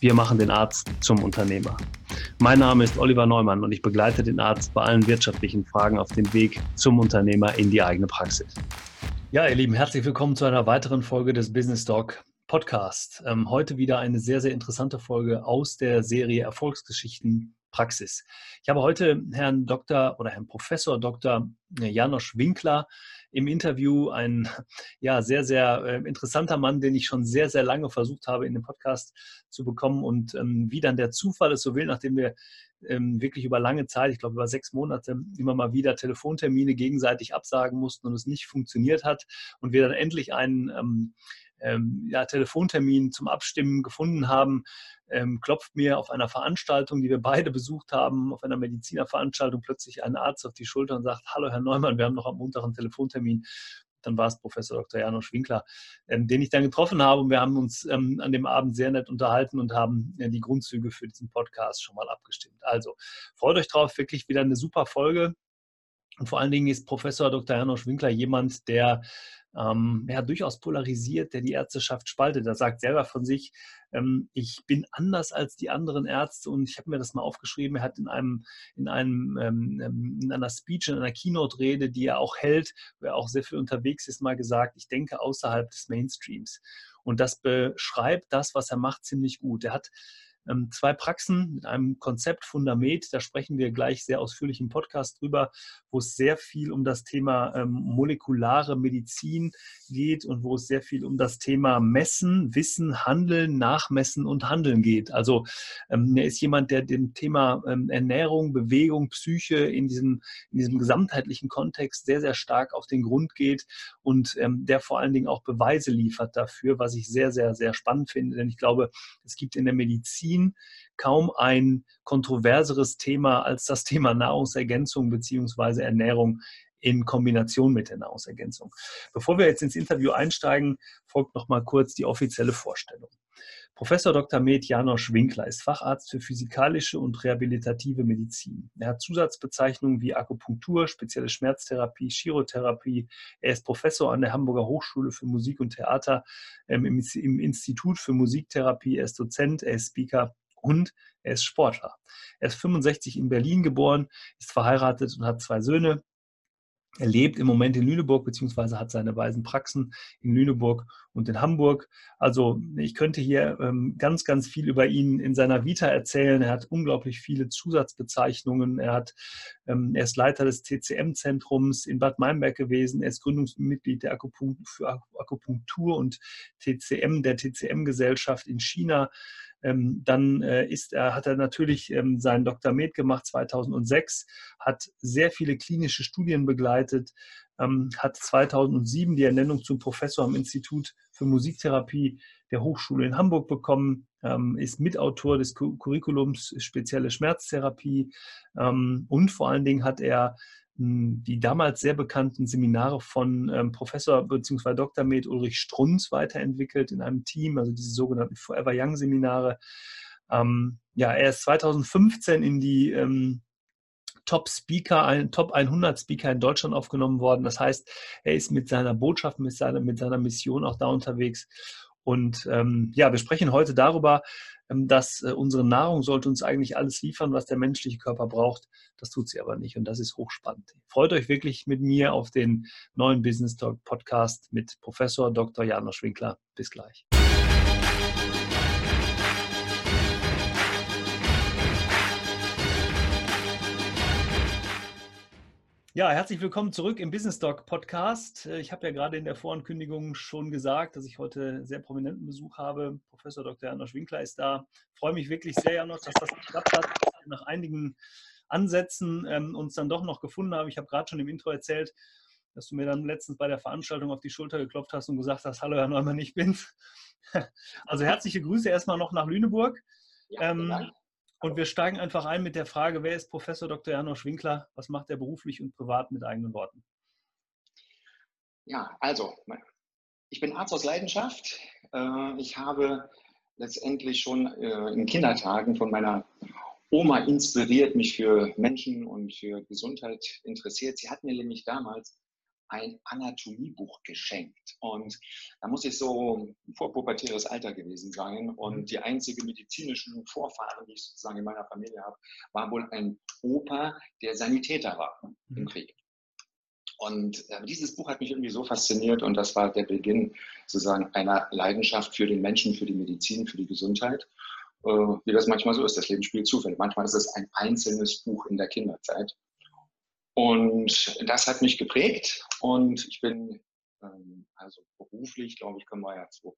wir machen den Arzt zum Unternehmer. Mein Name ist Oliver Neumann und ich begleite den Arzt bei allen wirtschaftlichen Fragen auf dem Weg zum Unternehmer in die eigene Praxis. Ja, ihr Lieben, herzlich willkommen zu einer weiteren Folge des Business Talk Podcast. Ähm, heute wieder eine sehr, sehr interessante Folge aus der Serie Erfolgsgeschichten Praxis. Ich habe heute Herrn Dr. oder Herrn Professor Dr. Janosch Winkler im Interview ein ja, sehr, sehr äh, interessanter Mann, den ich schon sehr, sehr lange versucht habe, in den Podcast zu bekommen. Und ähm, wie dann der Zufall es so will, nachdem wir ähm, wirklich über lange Zeit, ich glaube über sechs Monate, immer mal wieder Telefontermine gegenseitig absagen mussten und es nicht funktioniert hat und wir dann endlich einen ähm, ähm, ja, Telefontermin zum Abstimmen gefunden haben, ähm, klopft mir auf einer Veranstaltung, die wir beide besucht haben, auf einer Medizinerveranstaltung, plötzlich ein Arzt auf die Schulter und sagt, hallo Herr Neumann, wir haben noch am Montag einen Telefontermin. Dann war es Professor Dr. Janosch Winkler, ähm, den ich dann getroffen habe. Und wir haben uns ähm, an dem Abend sehr nett unterhalten und haben äh, die Grundzüge für diesen Podcast schon mal abgestimmt. Also freut euch drauf, wirklich wieder eine super Folge. Und vor allen Dingen ist Professor Dr. Janosch Winkler jemand, der ähm, ja, durchaus polarisiert, der die Ärzteschaft spaltet. Er sagt selber von sich, ähm, ich bin anders als die anderen Ärzte und ich habe mir das mal aufgeschrieben. Er hat in einem, in einem, ähm, ähm, in einer Speech, in einer Keynote-Rede, die er auch hält, wo er auch sehr viel unterwegs ist, mal gesagt, ich denke außerhalb des Mainstreams. Und das beschreibt das, was er macht, ziemlich gut. Er hat zwei Praxen mit einem Konzept Fundament. Da sprechen wir gleich sehr ausführlich im Podcast drüber, wo es sehr viel um das Thema ähm, molekulare Medizin geht und wo es sehr viel um das Thema Messen, Wissen, Handeln, Nachmessen und Handeln geht. Also ähm, er ist jemand, der dem Thema Ernährung, Bewegung, Psyche in diesem, in diesem gesamtheitlichen Kontext sehr, sehr stark auf den Grund geht und der vor allen Dingen auch Beweise liefert dafür, was ich sehr, sehr, sehr spannend finde. Denn ich glaube, es gibt in der Medizin Medizin kaum ein kontroverseres Thema als das Thema Nahrungsergänzung bzw. Ernährung in Kombination mit der Nahrungsergänzung. Bevor wir jetzt ins Interview einsteigen, folgt noch mal kurz die offizielle Vorstellung. Professor Dr. Med Janosch Winkler ist Facharzt für physikalische und rehabilitative Medizin. Er hat Zusatzbezeichnungen wie Akupunktur, spezielle Schmerztherapie, Chirotherapie. Er ist Professor an der Hamburger Hochschule für Musik und Theater ähm, im, im Institut für Musiktherapie. Er ist Dozent, er ist Speaker und er ist Sportler. Er ist 65 in Berlin geboren, ist verheiratet und hat zwei Söhne. Er lebt im Moment in Lüneburg, beziehungsweise hat seine weisen Praxen in Lüneburg und in Hamburg. Also ich könnte hier ähm, ganz, ganz viel über ihn in seiner Vita erzählen. Er hat unglaublich viele Zusatzbezeichnungen. Er, hat, ähm, er ist Leiter des TCM-Zentrums in Bad Meinberg gewesen. Er ist Gründungsmitglied der Akupunktur, Akupunktur und TCM, der TCM-Gesellschaft in China. Ähm, dann äh, ist er, hat er natürlich ähm, seinen Dr. Med gemacht 2006, hat sehr viele klinische Studien begleitet, ähm, hat 2007 die Ernennung zum Professor am Institut für Musiktherapie der Hochschule in Hamburg bekommen, ähm, ist Mitautor des Curriculums Spezielle Schmerztherapie ähm, und vor allen Dingen hat er die damals sehr bekannten Seminare von ähm, Professor bzw. Dr. Med Ulrich Strunz weiterentwickelt in einem Team, also diese sogenannten Forever Young Seminare. Ähm, ja, er ist 2015 in die ähm, Top Speaker, ein Top 100 Speaker in Deutschland aufgenommen worden. Das heißt, er ist mit seiner Botschaft, mit seiner, mit seiner Mission auch da unterwegs. Und ähm, ja, wir sprechen heute darüber, dass äh, unsere Nahrung sollte uns eigentlich alles liefern, was der menschliche Körper braucht. Das tut sie aber nicht und das ist hochspannend. Freut euch wirklich mit mir auf den neuen Business Talk Podcast mit Professor Dr. Janosch Winkler. Bis gleich. Ja, herzlich willkommen zurück im Business Talk Podcast. Äh, ich habe ja gerade in der Vorankündigung schon gesagt, dass ich heute sehr prominenten Besuch habe. Professor Dr. Janosch Winkler ist da. Ich freue mich wirklich sehr, Janosch, dass das geklappt hat. Nach einigen Ansätzen ähm, uns dann doch noch gefunden haben. Ich habe gerade schon im Intro erzählt, dass du mir dann letztens bei der Veranstaltung auf die Schulter geklopft hast und gesagt hast, hallo Herr Neumann, ich bin's. Also herzliche Grüße erstmal noch nach Lüneburg. Ja, ähm, Und wir steigen einfach ein mit der Frage, wer ist Professor Dr. Janosch Winkler? Was macht er beruflich und privat mit eigenen Worten? Ja, also, ich bin Arzt aus Leidenschaft. Äh, ich habe letztendlich schon äh, in Kindertagen von meiner Oma inspiriert, mich für Menschen und für Gesundheit interessiert. Sie hat mir nämlich damals ein Anatomiebuch geschenkt. Und da muss ich so vorpubertäres Alter gewesen sein. Und mhm. die einzige medizinischen Vorfahren, die ich sozusagen in meiner Familie habe, war wohl ein Opa, der Sanitäter war im mhm. Krieg. Und äh, dieses Buch hat mich irgendwie so fasziniert und das war der Beginn sozusagen einer Leidenschaft für den Menschen, für die Medizin, für die Gesundheit. Äh, wie das manchmal so ist, das Leben spielt Zufälle. Manchmal ist es ein einzelnes Buch in der Kinderzeit. Und das hat mich geprägt und ich bin ähm, also beruflich, glaube ich, können wir ja zu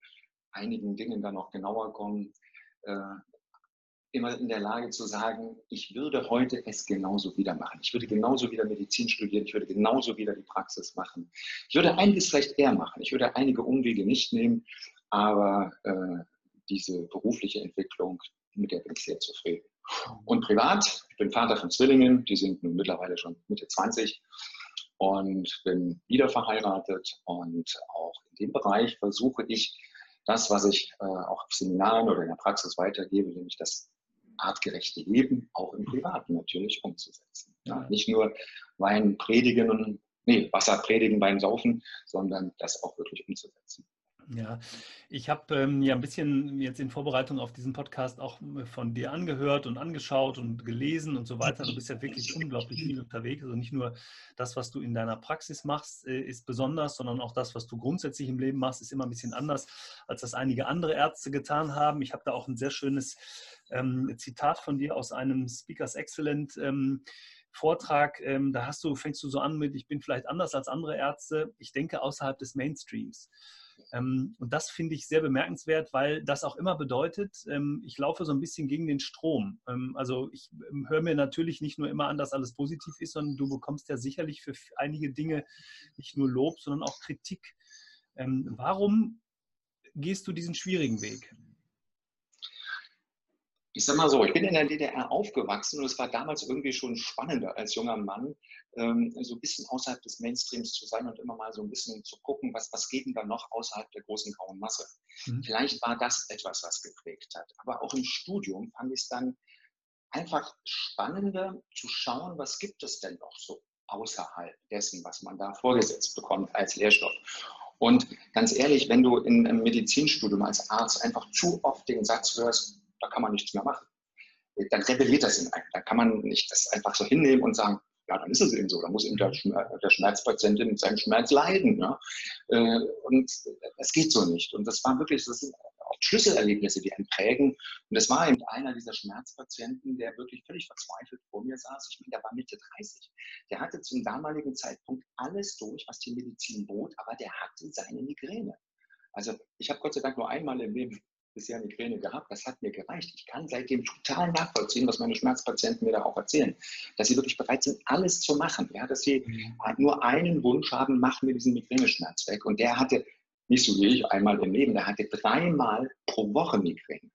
einigen Dingen dann noch genauer kommen, äh, immer in der Lage zu sagen, ich würde heute es genauso wieder machen. Ich würde genauso wieder Medizin studieren, ich würde genauso wieder die Praxis machen. Ich würde einiges vielleicht eher machen. Ich würde einige Umwege nicht nehmen, aber äh, diese berufliche Entwicklung, mit der bin ich sehr zufrieden. Und privat, ich bin Vater von Zwillingen, die sind nun mittlerweile schon Mitte 20 und bin wieder verheiratet und auch in dem Bereich versuche ich das, was ich äh, auch auf Seminaren oder in der Praxis weitergebe, nämlich das artgerechte Leben auch im Privaten natürlich umzusetzen. Ja, nicht nur Wein predigen und nee, Wasser predigen, Wein saufen, sondern das auch wirklich umzusetzen. Ja, ich habe ähm, ja ein bisschen jetzt in Vorbereitung auf diesen Podcast auch äh, von dir angehört und angeschaut und gelesen und so weiter. Du bist ja wirklich unglaublich viel unterwegs. Also nicht nur das, was du in deiner Praxis machst, äh, ist besonders, sondern auch das, was du grundsätzlich im Leben machst, ist immer ein bisschen anders, als das einige andere Ärzte getan haben. Ich habe da auch ein sehr schönes ähm, Zitat von dir aus einem Speakers Excellent. Ähm, Vortrag, ähm, da hast du, fängst du so an mit, ich bin vielleicht anders als andere Ärzte, ich denke außerhalb des Mainstreams. Ähm, und das finde ich sehr bemerkenswert, weil das auch immer bedeutet, ähm, ich laufe so ein bisschen gegen den Strom. Ähm, also ich höre mir natürlich nicht nur immer an, dass alles positiv ist, sondern du bekommst ja sicherlich für einige Dinge nicht nur Lob, sondern auch Kritik. warum gehst du diesen schwierigen Weg? Ich sag mal so, ich bin in der DDR aufgewachsen und es war damals irgendwie schon spannender als junger Mann, ähm, so ein bisschen außerhalb des Mainstreams zu sein und immer mal so ein bisschen zu gucken, was, was geht denn da noch außerhalb der großen grauen Masse. Mhm. Vielleicht war das etwas, was geprägt hat. Aber auch im Studium fand ich es dann einfach spannender zu schauen, was gibt es denn noch so außerhalb dessen, was man da vorgesetzt bekommt als Lehrstoff. Und ganz ehrlich, wenn du in einem Medizinstudium als Arzt einfach zu oft den Satz hörst, da kann man nichts mehr machen. Dann rebelliert das in einem. Da kann man nicht das einfach so hinnehmen und sagen, ja, dann ist es eben so. Da muss eben der, der Schmerzpatient mit seinem Schmerz leiden. Ja? Äh, und das geht so nicht. Und das war wirklich, das sind auch Schlüsselerlebnisse, die einen prägen. Und das war eben einer dieser Schmerzpatienten, der wirklich völlig verzweifelt vor mir saß. Ich meine, der war Mitte 30. Der hatte zum damaligen Zeitpunkt alles durch, was die Medizin bot, aber der hatte seine Migräne. Also ich habe Gott sei Dank nur einmal im Leben bisher Migräne gehabt. Das hat mir gereicht. Ich kann seitdem total nachvollziehen, was meine Schmerzpatienten mir da auch erzählen. Dass sie wirklich bereit sind, alles zu machen. Ja, dass sie mhm. nur einen Wunsch haben, machen wir diesen Migräneschmerz weg. Und der hatte, nicht so wie ich, einmal im Leben, der hatte dreimal pro Woche Migräne.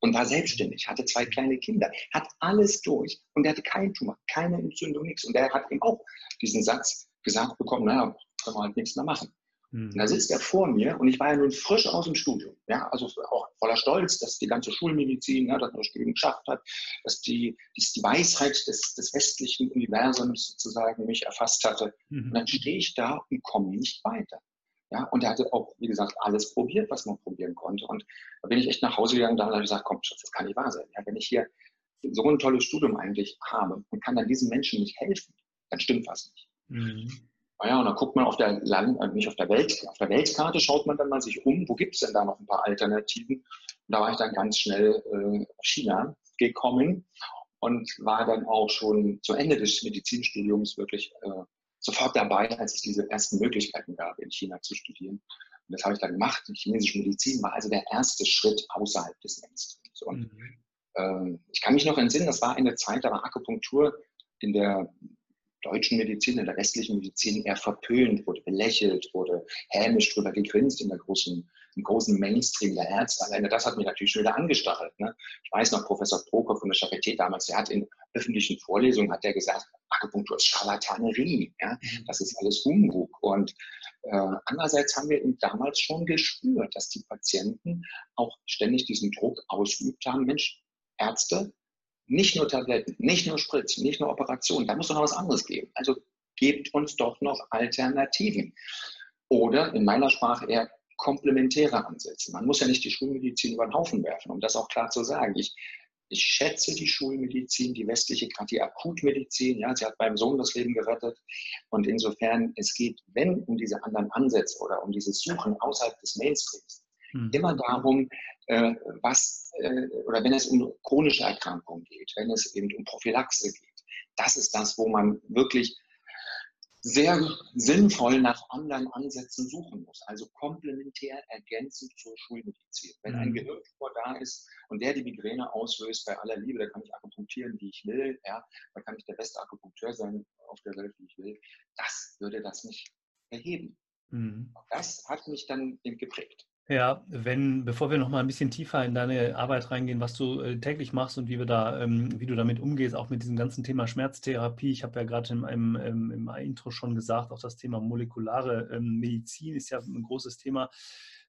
Und war selbstständig, hatte zwei kleine Kinder, hat alles durch und der hatte keinen Tumor, keine Entzündung, nichts. Und der hat ihm auch diesen Satz gesagt bekommen, naja, können wir halt nichts mehr machen. Und da sitzt er vor mir und ich war ja nun frisch aus dem Studium. Ja, also auch voller Stolz, dass die ganze Schulmedizin, ja, dass man das Studium geschafft hat, dass die, dass die Weisheit des, des westlichen Universums sozusagen mich erfasst hatte. Mhm. Und dann stehe ich da und komme nicht weiter. Ja, und er hatte auch, wie gesagt, alles probiert, was man probieren konnte. Und da bin ich echt nach Hause gegangen und habe gesagt, komm, Schatz, das kann nicht wahr sein. Ja, wenn ich hier so ein tolles Studium eigentlich habe und kann dann diesen Menschen nicht helfen, dann stimmt was nicht. Mhm. Naja, und dann guckt man auf der Land, äh, nicht auf der Welt, auf der Weltkarte schaut man dann mal sich um, wo gibt es denn da noch ein paar Alternativen? Und da war ich dann ganz schnell äh, China gekommen und war dann auch schon zu Ende des Medizinstudiums wirklich äh, sofort dabei, als es diese ersten Möglichkeiten gab, in China zu studieren. Und das habe ich dann gemacht. Die chinesische Medizin war also der erste Schritt außerhalb des Mainstreams. Und mhm. äh, ich kann mich noch entsinnen, das war eine Zeit, da war Akupunktur in der deutschen Medizin, in der westlichen Medizin eher verpönt, wurde belächelt, wurde hämisch drüber gegrinst in der großen, im großen Mainstream der Ärzte. Alleine das hat mich natürlich schon wieder angestachelt. Ne? Ich weiß noch, Professor Prokop von der Charité damals, der hat in öffentlichen Vorlesungen hat der gesagt, Akupunktur ist Scharlatanerie, ja? Mhm. das ist alles Humbug. Und äh, andererseits haben wir eben damals schon gespürt, dass die Patienten auch ständig diesen Druck ausgeübt haben, Mensch, Ärzte, nicht nur Tabletten, nicht nur Spritzen, nicht nur Operationen, da muss doch noch was anderes geben. Also gebt uns doch noch Alternativen. Oder in meiner Sprache eher komplementäre Ansätze. Man muss ja nicht die Schulmedizin über den Haufen werfen, um das auch klar zu sagen. Ich, ich schätze die Schulmedizin, die westliche, gerade die Akutmedizin. Ja, sie hat meinem Sohn das Leben gerettet. Und insofern, es geht, wenn um diese anderen Ansätze oder um dieses Suchen außerhalb des Mainstreams, hm. immer darum, äh, was, äh, oder wenn es um chronische Erkrankungen geht, wenn es eben um Prophylaxe geht. Das ist das, wo man wirklich sehr sinnvoll nach anderen Ansätzen suchen muss, also komplementär ergänzend zur Schulmedizin. Wenn ein mhm. Gehirntumor da ist und der die Migräne auslöst, bei aller Liebe, da kann ich akupunktieren, wie ich will, ja, da kann ich der beste Akupunkteur sein auf der Welt, wie ich will, das würde das nicht erheben. Mhm. Das hat mich dann geprägt. Ja, wenn, bevor wir noch mal ein bisschen tiefer in deine Arbeit reingehen, was du äh, täglich machst und wie wir da, ähm, wie du damit umgehst, auch mit diesem ganzen Thema Schmerztherapie. Ich habe ja gerade im, im, im, Intro schon gesagt, auch das Thema molekulare ähm, Medizin ist ja ein großes Thema.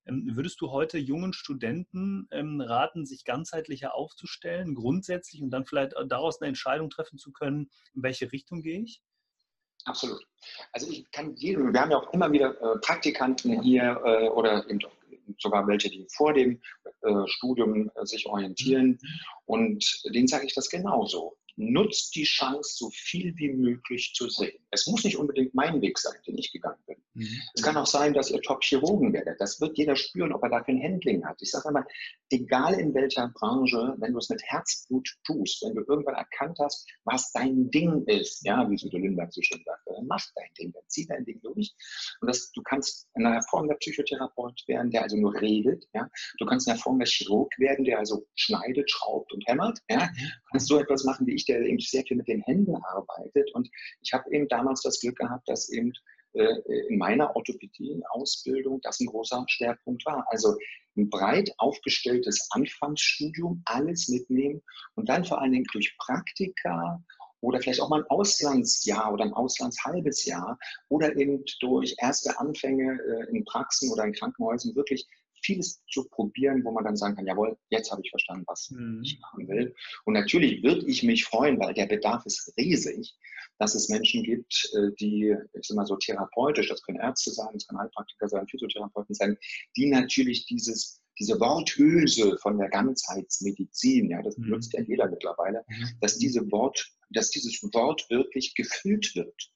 Ähm, würdest du heute jungen Studenten ähm, raten, sich ganzheitlicher aufzustellen, grundsätzlich und dann vielleicht daraus eine Entscheidung treffen zu können, in welche Richtung gehe ich? Absolut. Also ich kann jedem, wir haben ja auch immer wieder äh, Praktikanten hier äh, oder eben sogar welche, die vor dem äh, Studium äh, sich orientieren. Und denen sage ich das genauso nutzt die Chance, so viel wie möglich zu sehen. Es muss nicht unbedingt mein Weg sein, den ich gegangen bin. Mhm. Es kann auch sein, dass ihr Top-Chirurgen werdet. Das wird jeder spüren, ob er dafür ein Handling hat. Ich sage immer, egal in welcher Branche, wenn du es mit Herzblut tust, wenn du irgendwann erkannt hast, was dein Ding ist, ja, wie Süde Lindbergh so schön sagte, dann mach dein Ding, dann zieh dein Ding durch. Und das, du kannst ein hervorragender Psychotherapeut werden, der also nur redet, ja. Du kannst ein hervorragender Chirurg werden, der also schneidet, schraubt und hämmert, ja. Du kannst so etwas machen wie ich, der eben sehr viel mit den Händen arbeitet. Und ich habe eben damals das Glück gehabt, dass eben äh, in meiner Orthopädie-Ausbildung das ein großer Schwerpunkt war. Also ein breit aufgestelltes Anfangsstudium, alles mitnehmen und dann vor allen Dingen durch Praktika oder vielleicht auch mal ein Auslandsjahr oder ein Auslandshalbes Jahr oder eben durch erste Anfänge äh, in Praxen oder in Krankenhäusern wirklich vieles zu probieren, wo man dann sagen kann, jawohl, jetzt habe ich verstanden, was mhm. ich machen will. Und natürlich würde ich mich freuen, weil der Bedarf ist riesig, dass es Menschen gibt, äh, die, ich sage mal so therapeutisch, das können Ärzte sein, das können Heilpraktiker sein, Physiotherapeuten sein, die natürlich dieses diese Worthülse von der Ganzheitsmedizin, ja, das benutzt mhm. ja jeder mittlerweile, mhm. dass diese Wort, dass dieses Wort wirklich gefüllt wird.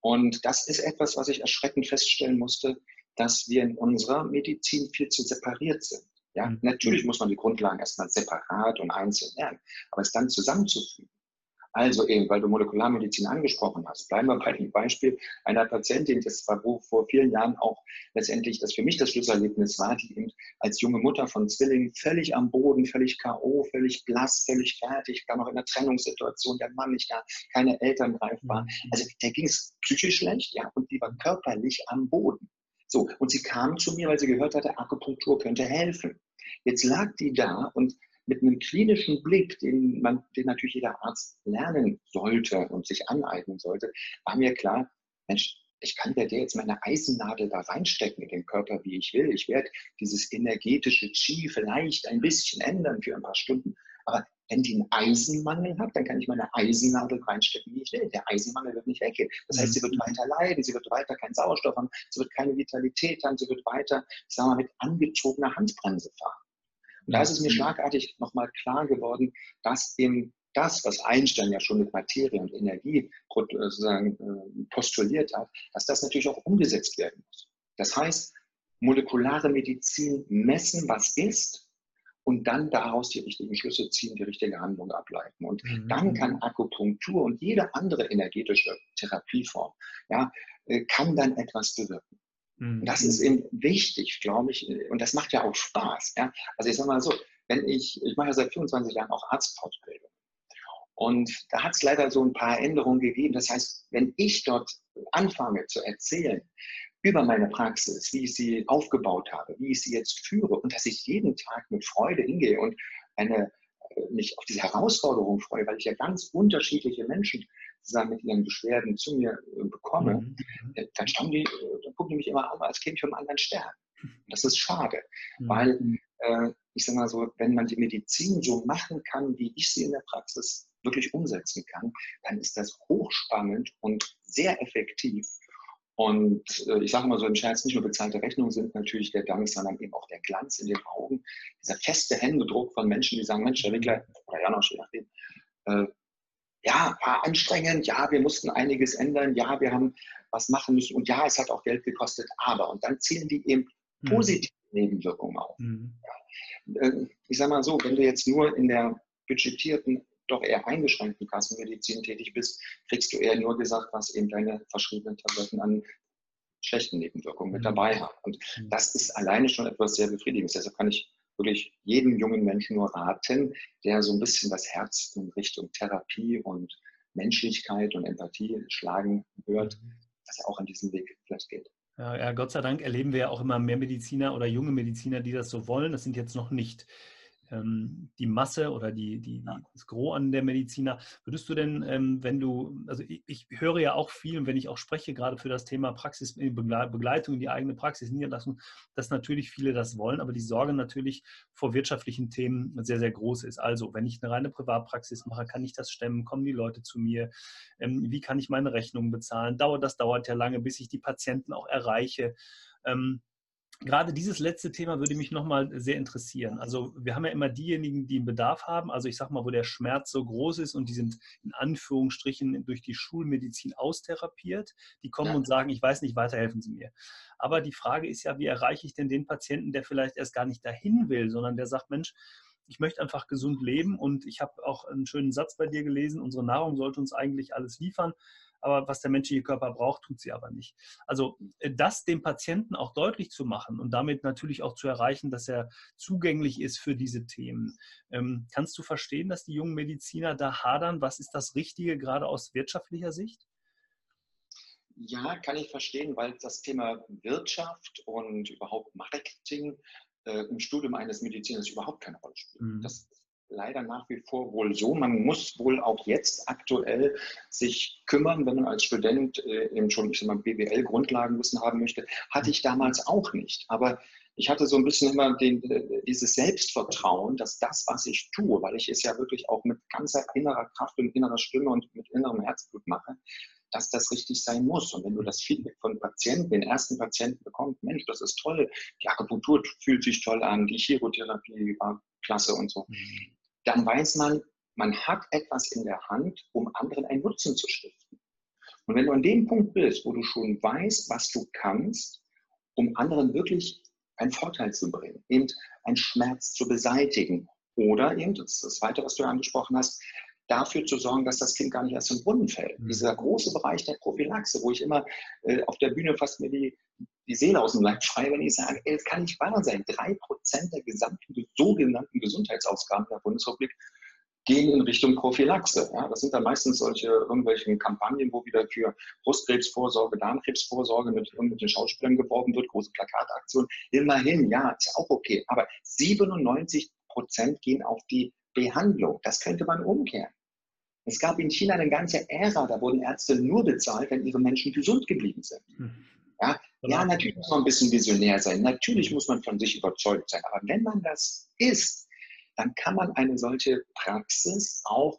Und das ist etwas, was ich erschreckend feststellen musste, dass wir in unserer Medizin viel zu separiert sind. Ja, mhm. natürlich muss man die Grundlagen erstmal separat und einzeln lernen, aber es dann zusammenzufügen. Also eben, weil du Molekularmedizin angesprochen hast, bleiben wir bei dem Beispiel einer Patientin, das war wo vor vielen Jahren auch letztendlich das für mich das Schlüsselerlebnis war, die eben als junge Mutter von Zwillingen völlig am Boden, völlig K.O., völlig blass, völlig fertig, dann noch in einer Trennungssituation, der Mann nicht da, keine Eltern greifbar. Mhm. Also der ging es psychisch schlecht, ja, und die war körperlich am Boden. So, und sie kam zu mir, weil sie gehört hatte, Akupunktur könnte helfen. Jetzt lag die da und mit einem klinischen Blick, den, man, den natürlich jeder Arzt lernen sollte und sich aneignen sollte, war mir klar, Mensch, ich kann der jetzt meine Eisennadel da reinstecken in den Körper, wie ich will. Ich werde dieses energetische Chi vielleicht ein bisschen ändern für ein paar Stunden. Aber wenn die einen Eisenmangel hat, dann kann ich meine Eisennadel reinstecken, wie ich will. Der Eisenmangel wird nicht weggehen. Das heißt, sie wird mhm. weiter leiden, sie wird weiter keinen Sauerstoff haben, sie wird keine Vitalität haben, sie wird weiter, ich sage mal, mit angezogener Handbremse fahren. Und da ist es mir mhm. schlagartig nochmal klar geworden, dass eben das, was Einstein ja schon mit Materie und Energie sozusagen äh, postuliert hat, dass das natürlich auch umgesetzt werden muss. Das heißt, molekulare Medizin messen, was ist, und dann daraus die richtigen Schlüsse ziehen, die richtige Handlung ableiten. Und mhm. dann kann Akupunktur und jede andere energetische Therapieform, ja, äh, kann dann etwas bewirken. Mhm. Das ist eben wichtig, glaube ich, und das macht ja auch Spaß. Ja? Also ich sage mal so, wenn ich, ich mache ja seit 25 Jahren auch Arztfortbildung. Und da hat es leider so ein paar Änderungen gegeben. Das heißt, wenn ich dort anfange zu erzählen über meine Praxis, wie ich sie aufgebaut habe, wie ich sie jetzt führe und dass ich jeden Tag mit Freude hingehe und eine, äh, mich auf diese Herausforderung freue, weil ich ja ganz unterschiedliche Menschen zusammen mit ihren Beschwerden zu mir äh, bekomme, mhm. Äh, dann, die, dann gucken die mich immer an, als käme ich vom anderen Stern. Und das ist schade, mhm. weil äh, ich sage mal so, wenn man die Medizin so machen kann, wie ich sie in der Praxis wirklich umsetzen kann, dann ist das hochspannend und sehr effektiv. Und äh, ich sage mal so im Scherz, nicht nur bezahlte Rechnungen sind natürlich der Dank, sondern eben auch der Glanz in den Augen, dieser feste Händedruck von Menschen, die sagen, Mensch, Herr Winkler, oder ja noch, je nachdem, äh, ja, war anstrengend, ja, wir mussten einiges ändern, ja, wir haben was machen müssen und ja, es hat auch Geld gekostet, aber, und dann zählen die eben mhm. positive mhm. Nebenwirkungen auf. Mhm. Ja. Äh, ich sage mal so, wenn du jetzt nur in der budgetierten doch eher eingeschränkten Kassenmedizin tätig bist, kriegst du eher nur gesagt, was eben deine verschriebenen Tabletten an schlechten Nebenwirkungen mit mhm. dabei haben. Und mhm. das ist alleine schon etwas sehr Befriedigendes. Deshalb kann ich wirklich jedem jungen Menschen nur raten, der so ein bisschen das Herz in Richtung Therapie und Menschlichkeit und Empathie schlagen hört, mhm. dass er auch an diesem Weg vielleicht geht. Ja, Gott sei Dank erleben wir ja auch immer mehr Mediziner oder junge Mediziner, die das so wollen. Das sind jetzt noch nicht die Masse oder die, die, das Gros an der Mediziner. Würdest du denn, ähm, wenn du, also ich, ich, höre ja auch viel, wenn ich auch spreche, gerade für das Thema Praxis, äh, Begleitung in die eigene Praxis niederlassen, dass natürlich viele das wollen, aber die Sorge natürlich vor wirtschaftlichen Themen sehr, sehr groß ist. Also, wenn ich eine reine Privatpraxis mache, kann ich das stemmen? Kommen die Leute zu mir? Ähm, wie kann ich meine Rechnungen bezahlen? Dauert, das dauert ja lange, bis ich die Patienten auch erreiche gerade dieses letzte Thema würde mich nochmal sehr interessieren. Also wir haben ja immer diejenigen, die einen Bedarf haben, also ich sage mal, wo der Schmerz so groß ist und die sind in Anführungsstrichen durch die Schulmedizin austherapiert, die kommen ja. und sagen, ich weiß nicht, weiterhelfen Sie mir. Aber die Frage ist ja, wie erreiche ich denn den Patienten, der vielleicht erst gar nicht dahin will, sondern der sagt, Mensch, ich möchte einfach gesund leben und ich habe auch einen schönen Satz bei dir gelesen, unsere Nahrung sollte uns eigentlich alles liefern aber was der menschliche Körper braucht, tut sie aber nicht. Also äh, das dem Patienten auch deutlich zu machen und damit natürlich auch zu erreichen, dass er zugänglich ist für diese Themen. Ähm, kannst du verstehen, dass die jungen Mediziner da hadern? Was ist das Richtige, gerade aus wirtschaftlicher Sicht? Ja, kann ich verstehen, weil das Thema Wirtschaft und überhaupt Marketing äh, im Studium eines Mediziners überhaupt keine Rolle spielt. Mhm. Das leider nach wie vor wohl so. Man muss wohl auch jetzt aktuell sich kümmern, wenn man als Student äh, eben schon ich mal, BWL-Grundlagenwissen haben möchte. Hatte ich damals auch nicht. Aber ich hatte so ein bisschen immer den, äh, dieses Selbstvertrauen, dass das, was ich tue, weil ich es ja wirklich auch mit ganzer innerer Kraft und innerer Stimme und mit innerem Herzblut mache, dass das richtig sein muss. Und wenn du das Feedback von Patienten, den ersten Patienten bekommst, Mensch, das ist toll, die Akupunktur fühlt sich toll an, die Chirotherapie war klasse und so, mhm dann weiß man, man hat etwas in der Hand, um anderen einen Nutzen zu stiften. Und wenn du an dem Punkt bist, wo du schon weißt, was du kannst, um anderen wirklich einen Vorteil zu bringen, eben einen Schmerz zu beseitigen oder eben, das ist das Zweite, was du angesprochen hast, dafür zu sorgen, dass das Kind gar nicht erst im Brunnen fällt. Mhm. Dieser große Bereich der Prophylaxe, wo ich immer äh, auf der Bühne fast mir die, die Seele aus dem Leib schreie, wenn ich sage, es kann nicht wahr sein, drei Prozent der gesamten sogenannten Gesundheitsausgaben der Bundesrepublik gehen in Richtung Prophylaxe. Ja, das sind dann meistens solche irgendwelchen Kampagnen, wo wieder für Brustkrebsvorsorge, Darmkrebsvorsorge mit irgendwelchen Schauspielern geworben wird, große Plakataktionen. Immerhin, ja, ist ja auch okay. Aber 97 Prozent gehen auf die Behandlung. Das könnte man umkehren. Es gab in China eine ganze Ära, da wurden Ärzte nur bezahlt, wenn ihre Menschen gesund geblieben sind. Ja, ja, natürlich muss man ein bisschen visionär sein. Natürlich muss man von sich überzeugt sein. Aber wenn man das ist, dann kann man eine solche Praxis auch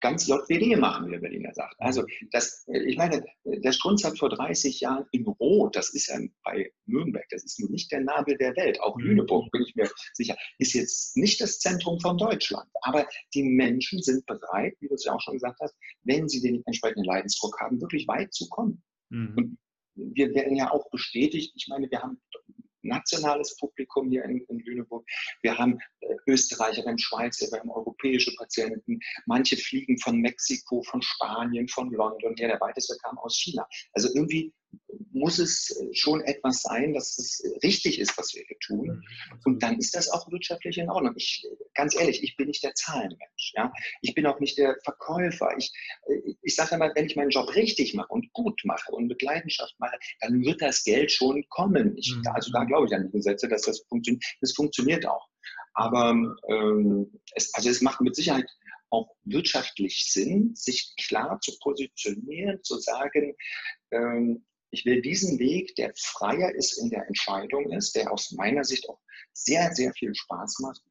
ganz JWD machen, wie der Berliner sagt. Also das, ich meine, der Strunz hat vor 30 Jahren in Rot, das ist ja bei Nürnberg, das ist nun nicht der Nabel der Welt, auch mhm. Lüneburg, bin ich mir sicher, ist jetzt nicht das Zentrum von Deutschland. Aber die Menschen sind bereit, wie du es ja auch schon gesagt hast, wenn sie den entsprechenden Leidensdruck haben, wirklich weit zu kommen. Mhm. Und wir werden ja auch bestätigt, ich meine, wir haben nationales Publikum hier in, in Lüneburg. Wir haben äh, Österreicher, wir haben Schweizer, wir haben europäische Patienten. Manche fliegen von Mexiko, von Spanien, von London her. Der weiteste kam aus China. Also irgendwie muss es schon etwas sein, dass es richtig ist, was wir hier tun. Mhm, und dann ist das auch wirtschaftlich in Ordnung. Ich, ganz ehrlich, ich bin nicht der Zahlenmensch. Ja? Ich bin auch nicht der Verkäufer. Ich, ich sage immer, wenn ich meinen Job richtig mache und gut mache und mit Leidenschaft mache, dann wird das Geld schon kommen. Ich, mhm. also da glaube ich an die Gesetze, dass das funktioniert. Das funktioniert auch. Aber ähm, es, also es macht mit Sicherheit auch wirtschaftlich Sinn, sich klar zu positionieren, zu sagen, ähm, ich will diesen Weg, der freier ist in der Entscheidung ist, der aus meiner Sicht auch sehr, sehr viel Spaß macht, äh,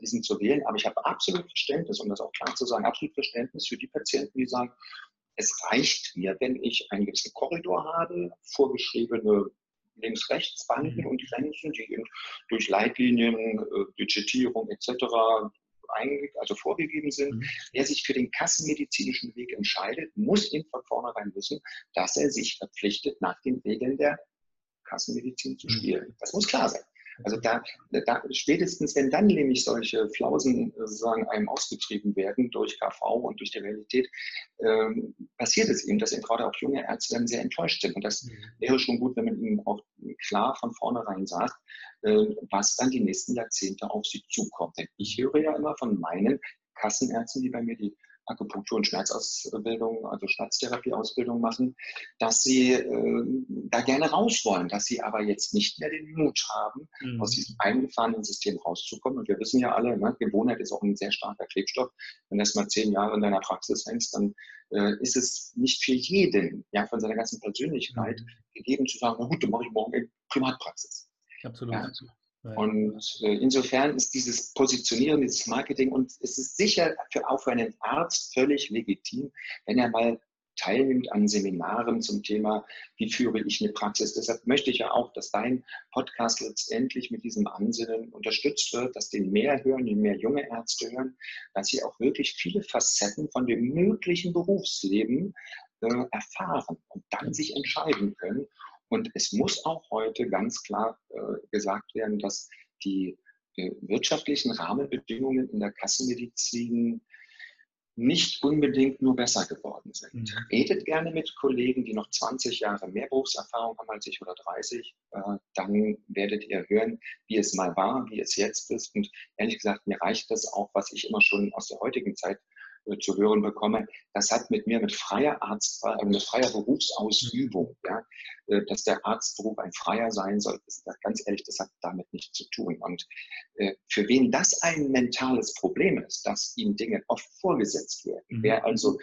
diesen zu wählen. Aber ich habe absolut Verständnis, um das auch klar zu sagen, absolut Verständnis für die Patienten, die sagen, es reicht mir, wenn ich einen gewissen Korridor habe, vorgeschriebene Links-Rechts-Banden mhm. und Grenzen, die durch Leitlinien, äh, Budgetierung etc also vorgegeben sind. Mhm. Wer sich für den kassenmedizinischen Weg entscheidet, muss ihn von vornherein wissen, dass er sich verpflichtet, nach den Regeln der Kassenmedizin zu mhm. spielen. Das muss klar sein. Also da, da, spätestens, wenn dann nämlich solche Flausen sozusagen einem ausgetrieben werden durch KV und durch die Realität, ähm, passiert es eben, dass eben gerade auch junge Ärzte dann sehr enttäuscht sind. Und das mhm. wäre schon gut, wenn man ihnen auch klar von vornherein sagt, äh, was dann die nächsten Jahrzehnte auf sie zukommt. Denn ich höre ja immer von meinen Kassenärzten, die bei mir die Akupunktur- und Schmerzausbildung, also Schmerztherapieausbildung machen, dass sie äh, da gerne raus wollen, dass sie aber jetzt nicht mehr den Mut haben, mhm. aus diesem eingefahrenen System rauszukommen. Und wir wissen ja alle, ne, Gewohnheit ist auch ein sehr starker Klebstoff. Wenn du erst mal zehn Jahre in deiner Praxis hängst, dann äh, ist es nicht für jeden, ja, von seiner ganzen Persönlichkeit mhm. gegeben zu sagen, na gut, dann mache ich morgen in Privatpraxis. Absolut. Ja. Und äh, insofern ist dieses Positionieren, dieses Marketing und es ist sicher für, auch für einen Arzt völlig legitim, wenn er mal teilnimmt an Seminaren zum Thema, wie führe ich eine Praxis. Deshalb möchte ich ja auch, dass dein Podcast letztendlich mit diesem Ansinnen unterstützt wird, dass den mehr hören, die mehr junge Ärzte hören, dass sie auch wirklich viele Facetten von dem möglichen Berufsleben äh, erfahren und dann sich entscheiden können. Und es muss auch heute ganz klar äh, gesagt werden, dass die äh, wirtschaftlichen Rahmenbedingungen in der Kassenmedizin nicht unbedingt nur besser geworden sind. Mhm. Redet gerne mit Kollegen, die noch 20 Jahre mehr Berufserfahrung haben als ich oder 30. Äh, dann werdet ihr hören, wie es mal war, wie es jetzt ist. Und ehrlich gesagt, mir reicht das auch, was ich immer schon aus der heutigen Zeit zu hören bekomme, das hat mit mir mit freier Arzt, äh, mit freier Berufsausübung, ja, äh, dass der Arztberuf ein freier sein soll, ist das, ganz ehrlich, das hat damit nichts zu tun. Und äh, für wen das ein mentales Problem ist, dass ihm Dinge oft vorgesetzt werden, mhm. wer also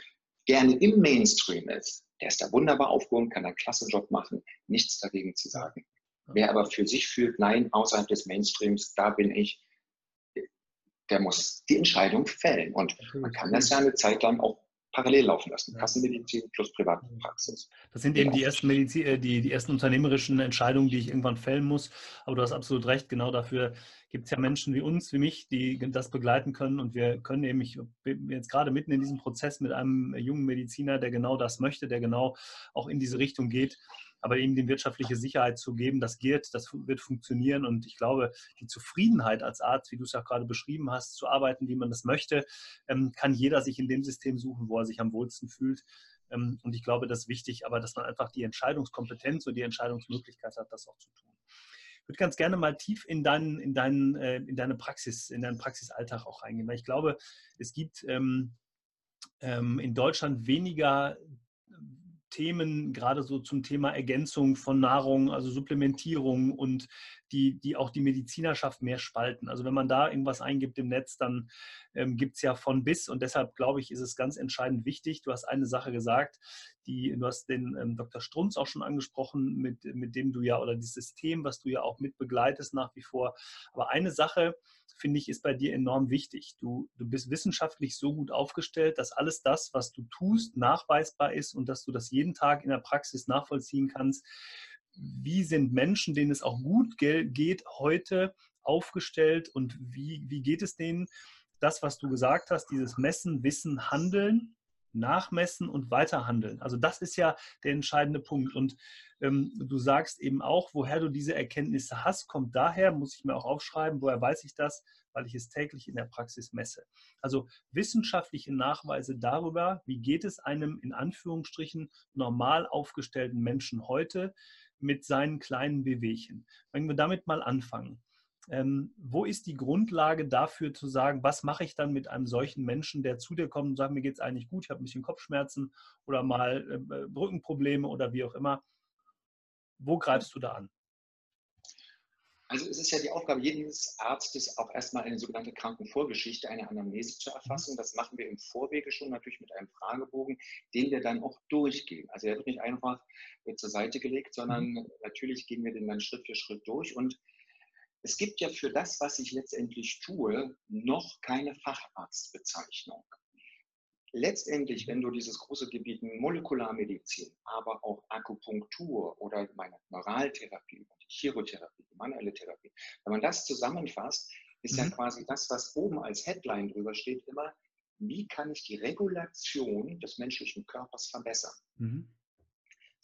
gerne im Mainstream ist, der ist da wunderbar aufgehoben, kann einen klasse Job machen, nichts dagegen zu sagen. Wer aber für sich fühlt, nein, außerhalb des Mainstreams, da bin ich, der muss die Entscheidung fällen. Und man kann das ja eine Zeit lang auch parallel laufen lassen. Kassenmedizin plus Privatpraxis. Das sind eben die ersten, Medizin, äh, die, die ersten unternehmerischen Entscheidungen, die ich irgendwann fällen muss. Aber du hast absolut recht, genau dafür gibt es ja Menschen wie uns, wie mich, die das begleiten können. Und wir können eben, ich bin jetzt gerade mitten in diesem Prozess mit einem jungen Mediziner, der genau das möchte, der genau auch in diese Richtung geht aber ihm die wirtschaftliche Sicherheit zu geben, das geht, das wird funktionieren. Und ich glaube, die Zufriedenheit als Arzt, wie du es ja gerade beschrieben hast, zu arbeiten, wie man das möchte, ähm, kann jeder sich in dem System suchen, wo er sich am wohlsten fühlt. Ähm, und ich glaube, das ist wichtig, aber dass man einfach die Entscheidungskompetenz und die Entscheidungsmöglichkeit hat, das auch zu tun. Ich würde ganz gerne mal tief in, deinen, in, deinen, äh, in deine Praxis, in deinen Praxisalltag auch reingehen, weil ich glaube, es gibt ähm, in Deutschland weniger Themen, gerade so zum Thema Ergänzung von Nahrung, also Supplementierung und die, die auch die Medizinerschaft mehr spalten. Also wenn man da irgendwas eingibt im Netz, dann ähm, gibt es ja von bis und deshalb glaube ich, ist es ganz entscheidend wichtig. Du hast eine Sache gesagt, die, du hast den ähm, Dr. Strunz auch schon angesprochen, mit, mit dem du ja, oder das System, was du ja auch mit begleitest nach wie vor. Aber eine Sache, finde ich, ist bei dir enorm wichtig. Du, du bist wissenschaftlich so gut aufgestellt, dass alles das, was du tust, nachweisbar ist und dass du das jeden Tag in der Praxis nachvollziehen kannst. Wie sind Menschen, denen es auch gut geht, heute aufgestellt und wie, wie geht es denen? Das, was du gesagt hast, dieses Messen, Wissen, Handeln, nachmessen und weiterhandeln. Also das ist ja der entscheidende Punkt. Und ähm, du sagst eben auch, woher du diese Erkenntnisse hast, kommt daher, muss ich mir auch aufschreiben, woher weiß ich das, weil ich es täglich in der Praxis messe. Also wissenschaftliche Nachweise darüber, wie geht es einem in Anführungsstrichen normal aufgestellten Menschen heute mit seinen kleinen Bewegchen. Wenn wir damit mal anfangen. Ähm, wo ist die Grundlage dafür zu sagen, was mache ich dann mit einem solchen Menschen, der zu dir kommt und sagt, mir geht es eigentlich gut, ich habe ein bisschen Kopfschmerzen oder mal äh, Rückenprobleme oder wie auch immer. Wo greifst du da an? Also es ist ja die Aufgabe jedes Arztes, auch erstmal eine sogenannte Krankenvorgeschichte, eine Anamnese zu erfassen. Das machen wir im Vorwege schon natürlich mit einem Fragebogen, den wir dann auch durchgehen. Also er wird nicht einfach zur Seite gelegt, sondern mhm. natürlich gehen wir den dann Schritt für Schritt durch. Und es gibt ja für das, was ich letztendlich tue, noch keine Facharztbezeichnung letztendlich, wenn du dieses große Gebiet Molekularmedizin, aber auch Akupunktur oder meine Neuraltherapie, die Chirotherapie, die manuelle Therapie, wenn man das zusammenfasst, ist mhm. ja quasi das, was oben als Headline drüber steht, immer, wie kann ich die Regulation des menschlichen Körpers verbessern? Mhm.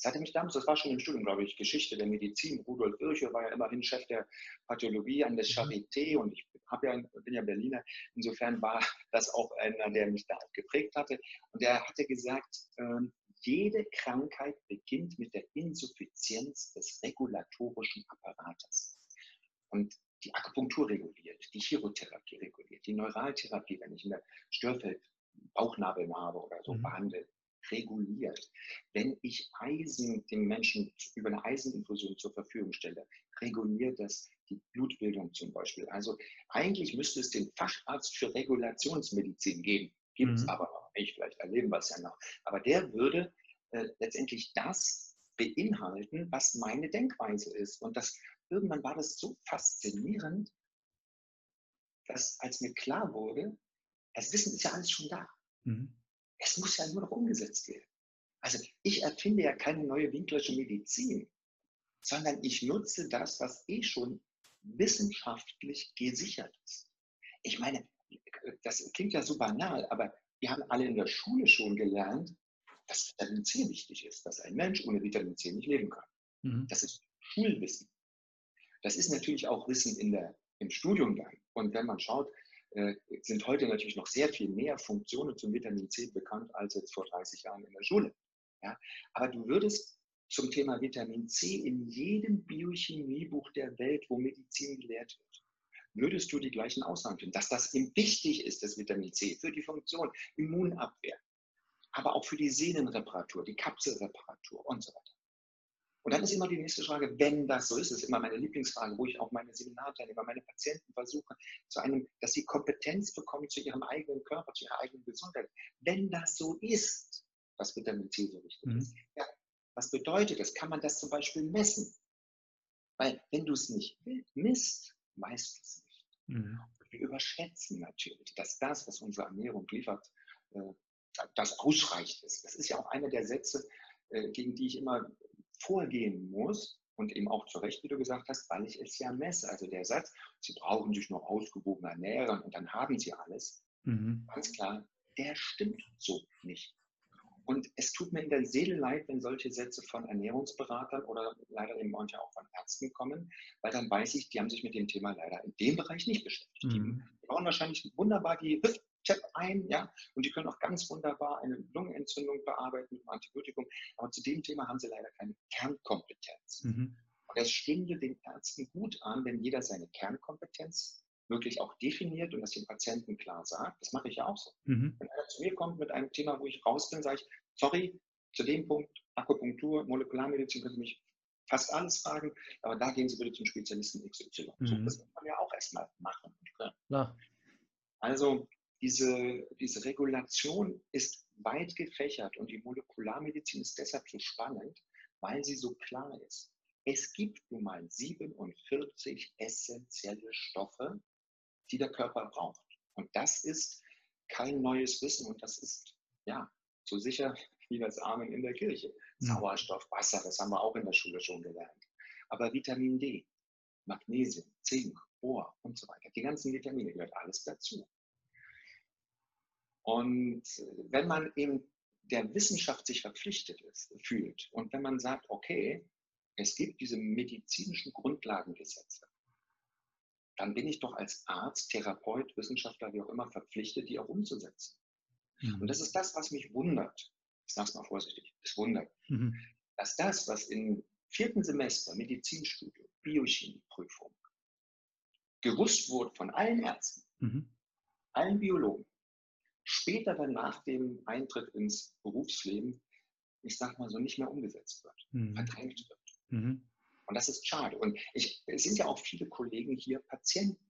Das hatte mich damals, das war schon im Studium, glaube ich, Geschichte der Medizin. Rudolf Virchow war ja immerhin Chef der Pathologie an der mhm. Charité und ich ja, bin ja Berliner. Insofern war das auch einer, der mich da geprägt hatte. Und er hatte gesagt, ähm, jede Krankheit beginnt mit der Insuffizienz des regulatorischen Apparates. Und die Akupunktur reguliert, die Chirotherapie reguliert, die Neuraltherapie, wenn ich in der Störfeld Bauchnabel habe oder so mhm. behandle, reguliert. Wenn ich Eisen dem Menschen über eine Eiseninfusion zur Verfügung stelle, reguliert das die Blutbildung zum Beispiel. Also eigentlich müsste es den Facharzt für Regulationsmedizin geben. Gibt es mhm. aber noch nicht, vielleicht erleben wir es ja noch. Aber der würde äh, letztendlich das beinhalten, was meine Denkweise ist. Und das, irgendwann war das so faszinierend, dass als mir klar wurde, das Wissen ist ja alles schon da. Mhm. Es muss ja nur noch umgesetzt werden. Also ich erfinde ja keine neue Winklersche Medizin, sondern ich nutze das, was eh schon wissenschaftlich gesichert ist. Ich meine, das klingt ja so banal, aber wir haben alle in der Schule schon gelernt, dass Vitamin C wichtig ist, dass ein Mensch ohne Vitamin C nicht leben kann. Mhm. Das ist Schulwissen. Das ist natürlich auch Wissen in der, im Studium dann. Und wenn man schaut, sind heute natürlich noch sehr viel mehr Funktionen zum Vitamin C bekannt als jetzt vor 30 Jahren in der Schule. Ja? Aber du würdest zum Thema Vitamin C in jedem Biochemiebuch der Welt, wo Medizin gelehrt wird, würdest du die gleichen Aussagen finden, dass das wichtig ist, das Vitamin C, für die Funktion Immunabwehr, aber auch für die Sehnenreparatur, die Kapselreparatur und so weiter. Und dann ist immer die nächste Frage, wenn das so ist, ist immer meine Lieblingsfrage, wo ich auch meine Seminarteilnehmer, meine Patienten versuche, zu einem, dass sie Kompetenz bekommen zu ihrem eigenen Körper, zu ihrer eigenen Gesundheit. Wenn das so ist, dass Vitamin C so wichtig mhm. ist, ja, was bedeutet das? Kann man das zum Beispiel messen? Weil wenn du es nicht misst, weißt du es nicht. Mhm. Wir überschätzen natürlich, dass das, was unsere Ernährung liefert, äh, das ausreicht ist. Das ist ja auch einer der Sätze, äh, gegen die ich immer vorgehen muss und eben auch zu Recht, wie du gesagt hast, weil ich es ja messe. Also der Satz, Sie brauchen sich nur ausgewogen ernähren und dann haben Sie alles, mhm. ganz klar, der stimmt so nicht. Und es tut mir in der Seele leid, wenn solche Sätze von Ernährungsberatern oder leider eben manchmal auch von Ärzten kommen, weil dann weiß ich, die haben sich mit dem Thema leider in dem Bereich nicht beschäftigt. Mhm. Die bauen wahrscheinlich wunderbar die Hüft-Tap ein, ja, und die können auch ganz wunderbar eine Lungenentzündung bearbeiten mit einem Antibiotikum, aber zu dem Thema haben sie leider keine Kernkompetenz. Mhm. Und das stünde den Ärzten gut an, wenn jeder seine Kernkompetenz wirklich auch definiert und das dem Patienten klar sagt. Das mache ich ja auch so. Mhm. Wenn einer zu mir kommt mit einem Thema, wo ich raus bin, sage ich, sorry, zu dem Punkt, Akupunktur, Molekularmedizin, können Sie mich fast alles fragen, aber da gehen Sie bitte zum Spezialisten XY. Mhm. So, das muss man ja auch erstmal machen. Ja. Also diese, diese Regulation ist weit gefächert und die Molekularmedizin ist deshalb so spannend, weil sie so klar ist. Es gibt nun mal 47 essentielle Stoffe, die der Körper braucht. Und das ist kein neues Wissen und das ist ja so sicher wie das Amen in der Kirche. Sauerstoff, Wasser, das haben wir auch in der Schule schon gelernt. Aber Vitamin D, Magnesium, Zink, Bohr und so weiter, die ganzen Vitamine gehört alles dazu. Und wenn man eben der Wissenschaft sich verpflichtet ist, fühlt und wenn man sagt, okay, es gibt diese medizinischen Grundlagengesetze, dann bin ich doch als Arzt, Therapeut, Wissenschaftler, wie auch immer, verpflichtet, die auch umzusetzen. Mhm. Und das ist das, was mich wundert. Ich sage es mal vorsichtig, es wundert, mhm. dass das, was im vierten Semester Medizinstudium, Biochemieprüfung gewusst wurde von allen Ärzten, mhm. allen Biologen, später dann nach dem Eintritt ins Berufsleben, ich sag mal so, nicht mehr umgesetzt wird, mhm. verdrängt wird. Mhm. Und das ist schade. Und ich, es sind ja auch viele Kollegen hier Patienten.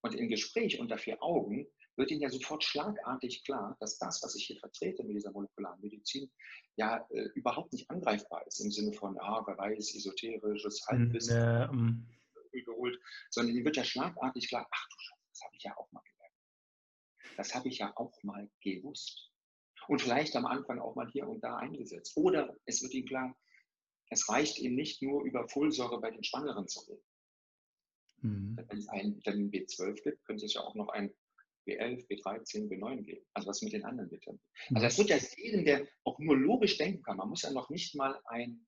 Und im Gespräch unter vier Augen wird ihnen ja sofort schlagartig klar, dass das, was ich hier vertrete mit dieser molekularen Medizin, ja äh, überhaupt nicht angreifbar ist im Sinne von, ah, wer weiß, esoterisches Halbwissen, äh, um. überholt, sondern ihnen wird ja schlagartig klar, ach du Scheiße, das habe ich ja auch mal gelernt. Das habe ich ja auch mal gewusst. Und vielleicht am Anfang auch mal hier und da eingesetzt. Oder es wird ihnen klar, es reicht ihnen nicht nur über Folsäure bei den Schwangeren zu reden. Mhm. Wenn es ein Vitamin B12 gibt, könnte es ja auch noch ein B11, B13, B9 geben. Also was mit den anderen Vitaminen. Also das wird ja jedem, der auch nur logisch denken kann. Man muss ja noch nicht mal ein,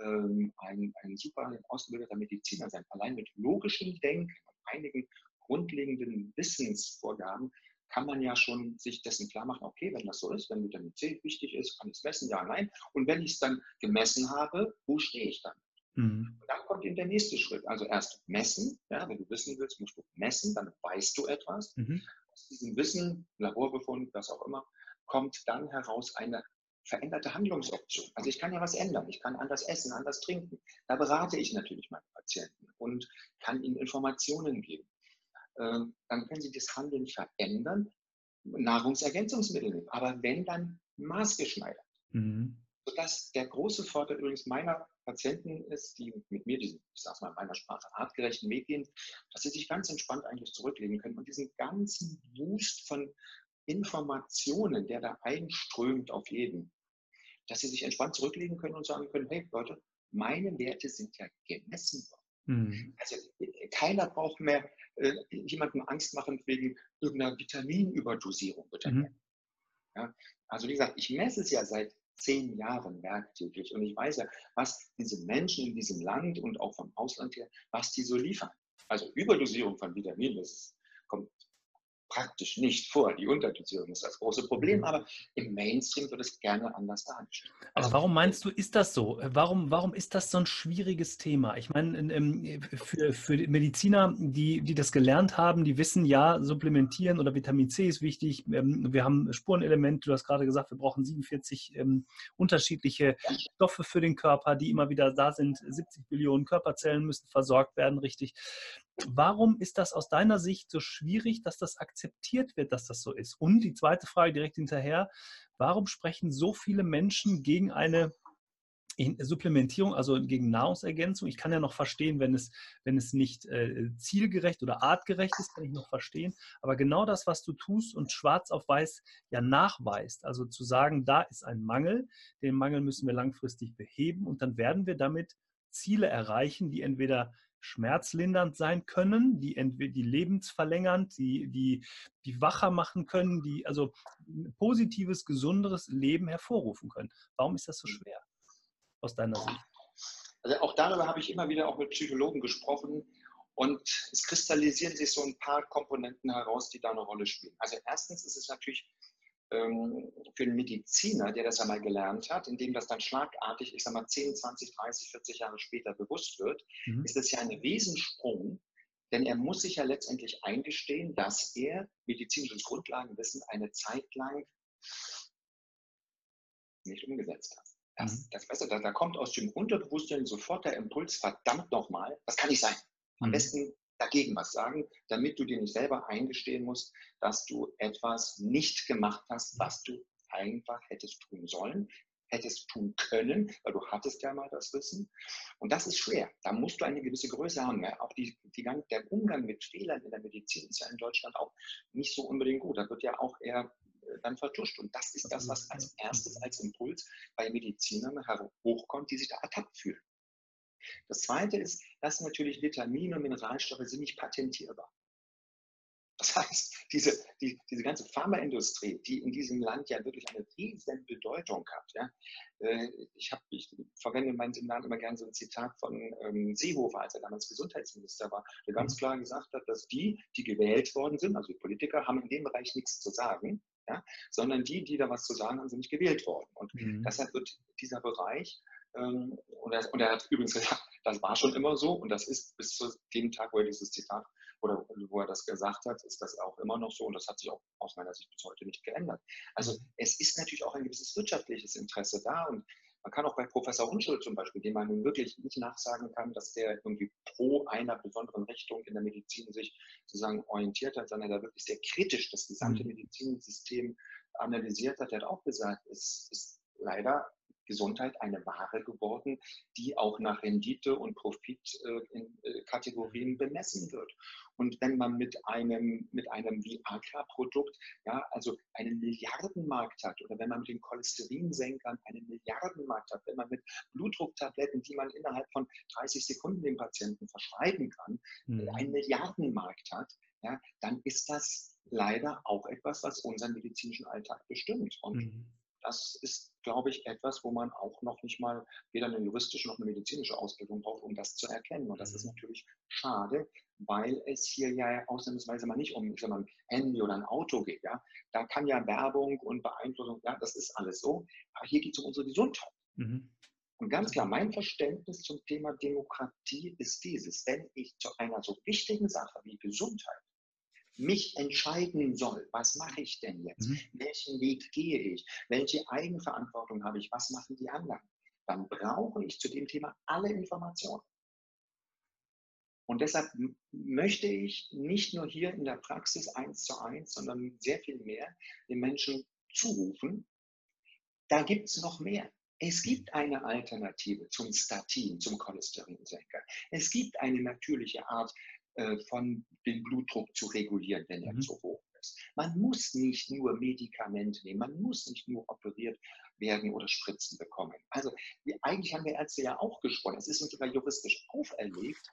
ähm, ein, ein super ausgebildeter Mediziner sein. Allein mit logischem Denken und einigen grundlegenden Wissensvorgaben kann man ja schon sich dessen klar machen, okay, wenn das so ist, wenn Vitamin C wichtig ist, kann ich es messen, ja, nein. Und wenn ich es dann gemessen habe, wo stehe ich dann? Mhm. Und dann kommt eben der nächste Schritt. Also erst messen, ja, wenn du wissen willst, musst du messen, dann weißt du etwas. Mhm. Aus diesem Wissen, Laborbefund, was auch immer, kommt dann heraus eine veränderte Handlungsoption. Also ich kann ja was ändern. Ich kann anders essen, anders trinken. Da berate ich natürlich meine Patienten und kann ihnen Informationen geben. Ähm, dann können Sie das Handeln verändern, Nahrungsergänzungsmittel nehmen, aber wenn dann maßgeschneidert. Mhm. Sodass der große Vorteil übrigens meiner Patienten ist, die mit mir diesen, ich sag's mal in meiner Sprache, artgerechten Weg gehen, dass sie sich ganz entspannt eigentlich zurücklegen können und diesen ganzen Wust von Informationen, der da einströmt auf jeden, dass sie sich entspannt zurücklegen können und sagen können, hey Leute, meine Werte sind ja gemessen worden. Mhm. Also keiner braucht mehr äh, jemandem Angst machen wegen irgendeiner Vitaminüberdosierung. Mhm. Ja, also wie gesagt, ich messe es ja seit zehn Jahren werktäglich und ich weiß ja, was diese Menschen in diesem Land und auch vom Ausland her, was die so liefern. Also Überdosierung von Vitaminen, das kommt praktisch nicht vor. Die Unterdosierung ist das große Problem, mhm. aber im Mainstream wird es gerne anders dargestellt. Aber also, warum meinst du, ist das so? Warum, warum ist das so ein schwieriges Thema? Ich meine, für, für Mediziner, die, die das gelernt haben, die wissen, ja, supplementieren oder Vitamin C ist wichtig. Ähm, wir haben Spurenelemente, du hast gerade gesagt, wir brauchen 47 ähm, unterschiedliche Stoffe für den Körper, die immer wieder da sind. 70 Billionen Körperzellen müssen versorgt werden, richtig. Warum ist das aus deiner Sicht so schwierig, dass das akzeptiert wird, dass das so ist? Und die zweite Frage direkt hinterher, warum sprechen so viele Menschen gegen eine Supplementierung, also gegen Nahrungsergänzung? Ich kann ja noch verstehen, wenn es, wenn es nicht äh, zielgerecht oder artgerecht ist, kann ich noch verstehen. Aber genau das, was du tust und schwarz auf weiß ja nachweist, also zu sagen, da ist ein Mangel, den Mangel müssen wir langfristig beheben und dann werden wir damit Ziele erreichen, die entweder schmerzlindernd sein können, die entweder die lebensverlängernd, die, die, die wacher machen können, die also ein positives, gesunderes Leben hervorrufen können. Warum ist das so schwer aus deiner Sicht? Also auch darüber habe ich immer wieder auch mit Psychologen gesprochen und es kristallisieren sich so ein paar Komponenten heraus, die da eine Rolle spielen. Also erstens ist es natürlich für einen Mediziner, der das einmal gelernt hat, indem das dann schlagartig, ich sag mal 10, 20, 30, 40 Jahre später bewusst wird, mhm. ist es ja ein Riesensprung, denn er muss sich ja letztendlich eingestehen, dass er medizinisches Grundlagenwissen eine Zeit lang nicht umgesetzt hat. Das, mhm. das Beste, da, da kommt aus dem Unterbewusstsein sofort der Impuls, verdammt nochmal, das kann nicht sein. Am mhm. besten dagegen was sagen, damit du dir nicht selber eingestehen musst, dass du etwas nicht gemacht hast, was du einfach hättest tun sollen, hättest tun können, weil du hattest ja mal das Wissen. Und das ist schwer. Da musst du eine gewisse Größe haben. Ja? Auch die, die, der Umgang mit Fehlern in der Medizin ist ja in Deutschland auch nicht so unbedingt gut. Da wird ja auch eher äh, dann vertuscht. Und das ist das, was als erstes als Impuls bei Medizinern hochkommt, die sich da ertappt fühlen. Das Zweite ist, dass natürlich Vitamine und Mineralstoffe sind nicht patentierbar. Das heißt, diese, die, diese ganze Pharmaindustrie, die in diesem Land ja wirklich eine riesen Bedeutung hat. Ja? Äh, ich, hab, ich verwende in meinen Seminaren immer gerne so ein Zitat von ähm, Seehofer, als er damals Gesundheitsminister war, der ganz mhm. klar gesagt hat, dass die, die gewählt worden sind, also die Politiker, haben in dem Bereich nichts zu sagen, ja? sondern die, die da was zu sagen haben, sind nicht gewählt worden. Und mhm. deshalb wird dieser Bereich und, er, und, er, hat übrigens gesagt, das war schon immer so und das ist bis zu dem Tag, wo er dieses Zitat oder wo er das gesagt hat, ist das auch immer noch so und das hat sich auch aus meiner Sicht bis heute nicht geändert. Also es ist natürlich auch ein gewisses wirtschaftliches Interesse da und man kann auch bei Professor Unschuld zum Beispiel, dem man nun wirklich nicht nachsagen kann, dass der irgendwie pro einer besonderen Richtung in der Medizin sich sozusagen orientiert hat, sondern er wirklich sehr kritisch das gesamte mhm. Medizinsystem analysiert hat. Er hat auch gesagt, es ist leider Gesundheit eine Ware geworden, die auch nach Rendite und Profitkategorien äh, bemessen wird. Und wenn man mit einem, mit einem Viagra-Produkt, ja, also einen Milliardenmarkt hat, oder wenn man mit den Cholesterinsenkern einen Milliardenmarkt hat, wenn man mit Blutdrucktabletten, die man innerhalb von 30 Sekunden dem Patienten verschreiben kann, mhm. einen Milliardenmarkt hat, ja, dann ist das leider auch etwas, was unseren medizinischen Alltag bestimmt. Und mhm das ist, glaube ich, etwas, wo man auch noch nicht mal weder eine juristische noch eine medizinische Ausbildung braucht, um das zu erkennen. Und das ist mhm. natürlich schade, weil es hier ja ausnahmsweise mal nicht um ein Handy oder ein Auto geht. Ja? Da kann ja Werbung und Beeinflussung, ja, das ist alles so. Aber hier geht es um unsere Gesundheit. Mhm. Und ganz klar, mein Verständnis zum Thema Demokratie ist dieses, wenn ich zu einer so wichtigen Sache wie Gesundheit mich entscheiden soll, was mache ich denn jetzt? Mhm. Welchen Weg gehe ich? Welche Eigenverantwortung habe ich? Was machen die anderen? Dann brauche ich zu dem Thema alle Informationen. Und deshalb möchte ich nicht nur hier in der Praxis eins zu eins, sondern sehr viel mehr den Menschen zurufen, da gibt es noch mehr. Es gibt eine Alternative zum Statin, zum Cholesterinsenker. Es gibt eine natürliche Art, äh, von dem Blutdruck zu regulieren, wenn er mhm. zu hoch ist. Man muss nicht nur Medikamente nehmen, man muss nicht nur operiert werden oder Spritzen bekommen. Also wir, eigentlich haben wir Ärzte ja auch gesprochen, es ist uns sogar juristisch auferlegt,